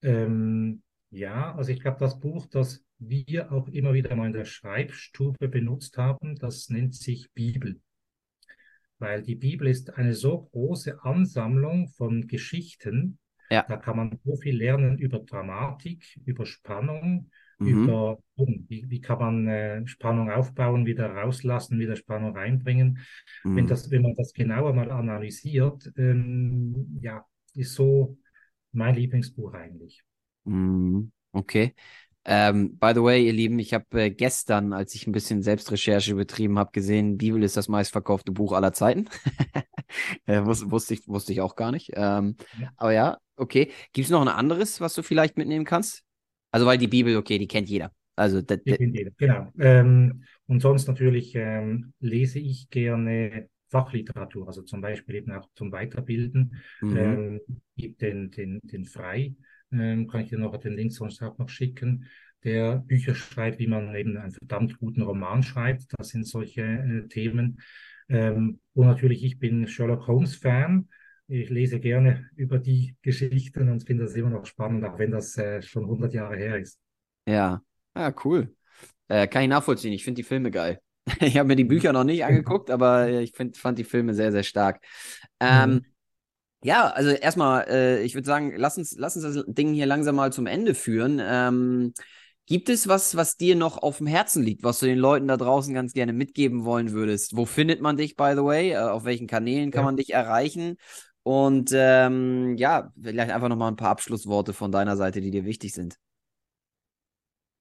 ähm, ja, also ich glaube, das Buch, das wir auch immer wieder mal in der Schreibstube benutzt haben, das nennt sich Bibel. weil die Bibel ist eine so große Ansammlung von Geschichten. Ja. Da kann man so viel lernen über Dramatik, über Spannung, Mhm. über wie, wie kann man äh, Spannung aufbauen, wieder rauslassen, wieder Spannung reinbringen. Wenn Mhm. das, wenn man das genauer mal analysiert, ähm, ja, ist so mein Lieblingsbuch eigentlich. Mhm. Okay. Ähm, by the way, ihr Lieben, ich habe äh, gestern, als ich ein bisschen Selbstrecherche betrieben habe, gesehen, Bibel ist das meistverkaufte Buch aller Zeiten. [laughs] äh, wus wusste ich, wusste ich auch gar nicht. Ähm, Ja. aber ja, okay. Gibt es noch ein anderes, was du vielleicht mitnehmen kannst? Also, weil die Bibel, okay, die kennt jeder. Also, da- da- Definitiv, genau. Ähm, und sonst natürlich ähm, lese ich gerne Fachliteratur, also zum Beispiel eben auch zum Weiterbilden. mhm. Ähm, gibt den, den, den Frei, ähm, kann ich dir noch den Link sonst auch noch schicken, der Bücher schreibt, wie man eben einen verdammt guten Roman schreibt. Das sind solche äh, Themen. Ähm, und natürlich, ich bin Sherlock Holmes-Fan. Ich lese gerne über die Geschichten und finde das immer noch spannend, auch wenn das äh, schon 100 Jahre her ist. Ja. Ja, cool. Äh, kann ich nachvollziehen. Ich finde die Filme geil. [laughs] Ich habe mir die. Bücher noch nicht angeguckt, aber äh, ich find, fand die Filme sehr, sehr stark. Ähm, Mhm. Ja, also erstmal, äh, ich würde sagen, lass uns, lass uns das Ding hier langsam mal zum Ende führen. Ähm, gibt es was, was dir noch auf dem Herzen liegt, was du den Leuten da draußen ganz gerne mitgeben wollen würdest? Wo findet man dich, by the way? Äh, auf welchen Kanälen kann Ja. man dich erreichen? Und ähm, ja, vielleicht einfach noch mal ein paar Abschlussworte von deiner Seite, die dir wichtig sind.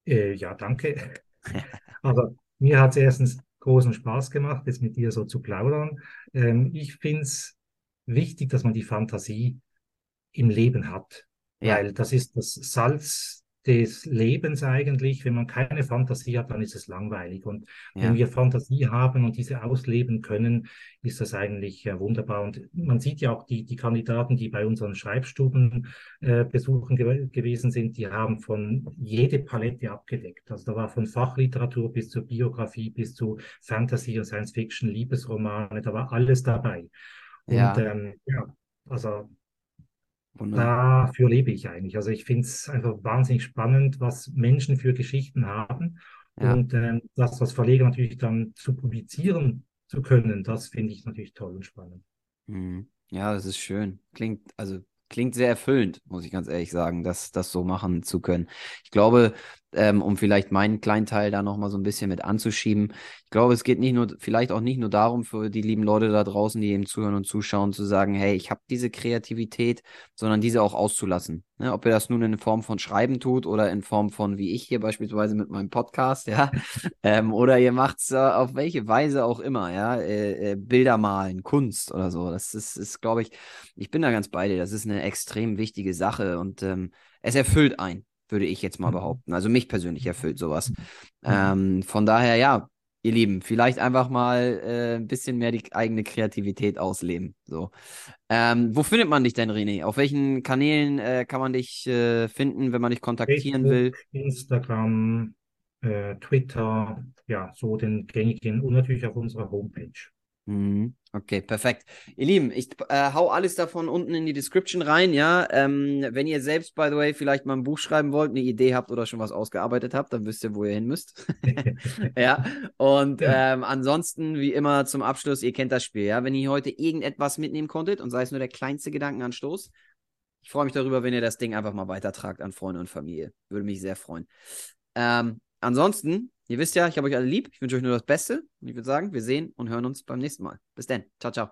Äh, ja, danke. [laughs] Also, mir hat es erstens großen Spaß gemacht, jetzt mit dir so zu plaudern. Ähm, ich finde es wichtig, dass man die Fantasie im Leben hat, Ja, weil das ist das Salz des Lebens eigentlich. Wenn man keine Fantasie hat, dann ist es langweilig. Und wenn ja, wir Fantasie haben und diese ausleben können, ist das eigentlich äh, wunderbar. Und man sieht ja auch die, die Kandidaten, die bei unseren Schreibstuben äh, besuchen ge gewesen sind, die haben von jede Palette abgedeckt. Also da war von Fachliteratur bis zur Biografie, bis zu Fantasy und Science Fiction, Liebesromane, da war alles dabei. Und ja, ähm, ja, also wunderbar. dafür lebe ich eigentlich. Also ich finde es einfach wahnsinnig spannend, was Menschen für Geschichten haben. Ja. Und ähm, das, was Verleger natürlich dann zu publizieren zu können, das finde ich natürlich toll und spannend. Mhm. Ja, das ist schön. Klingt, also klingt sehr erfüllend, muss ich ganz ehrlich sagen, das, das so machen zu können. Ich glaube, ähm, um vielleicht meinen kleinen Teil da nochmal so ein bisschen mit anzuschieben. Ich glaube, es geht nicht nur, vielleicht auch nicht nur darum, für die lieben Leute da draußen, die eben zuhören und zuschauen, zu sagen, hey, ich habe diese Kreativität, sondern diese auch auszulassen. Ne? Ob ihr das nun in Form von Schreiben tut oder in Form von, wie ich hier beispielsweise mit meinem Podcast, ja, [laughs] ähm, oder ihr macht es äh, auf welche Weise auch immer, ja, äh, äh, Bilder malen, Kunst oder so. Das ist, ist glaube ich, ich bin da ganz bei dir. Das ist eine extrem wichtige Sache und ähm, es erfüllt ein würde ich jetzt mal mhm. behaupten. Also mich persönlich erfüllt sowas. Mhm. Ähm, von daher, ja, ihr Lieben, vielleicht einfach mal äh, ein bisschen mehr die eigene Kreativität ausleben. So. Ähm, wo findet man dich denn, René? Auf welchen Kanälen äh, kann man dich äh, finden, wenn man dich kontaktieren Facebook, will? Instagram, äh, Twitter, ja, so den gängigen und natürlich auf unserer Homepage. Mhm. Okay, perfekt. Ihr Lieben, ich äh, hau alles davon unten in die Description rein, ja. Ähm, wenn ihr selbst, by the way, vielleicht mal ein Buch schreiben wollt, eine Idee habt oder schon was ausgearbeitet habt, dann wisst ihr, wo ihr hin müsst. [laughs] ja. Und ja. Ähm, ansonsten, wie immer zum Abschluss, ihr kennt das Spiel, ja. Wenn ihr heute irgendetwas mitnehmen konntet und sei es nur der kleinste Gedankenanstoß, ich freue mich darüber, wenn ihr das Ding einfach mal weitertragt an Freunde und Familie. Würde mich sehr freuen. Ähm, ansonsten, ihr wisst ja, ich habe euch alle lieb. Ich wünsche euch nur das Beste. Und ich würde sagen, wir sehen und hören uns beim nächsten Mal. Bis dann. Ciao, ciao.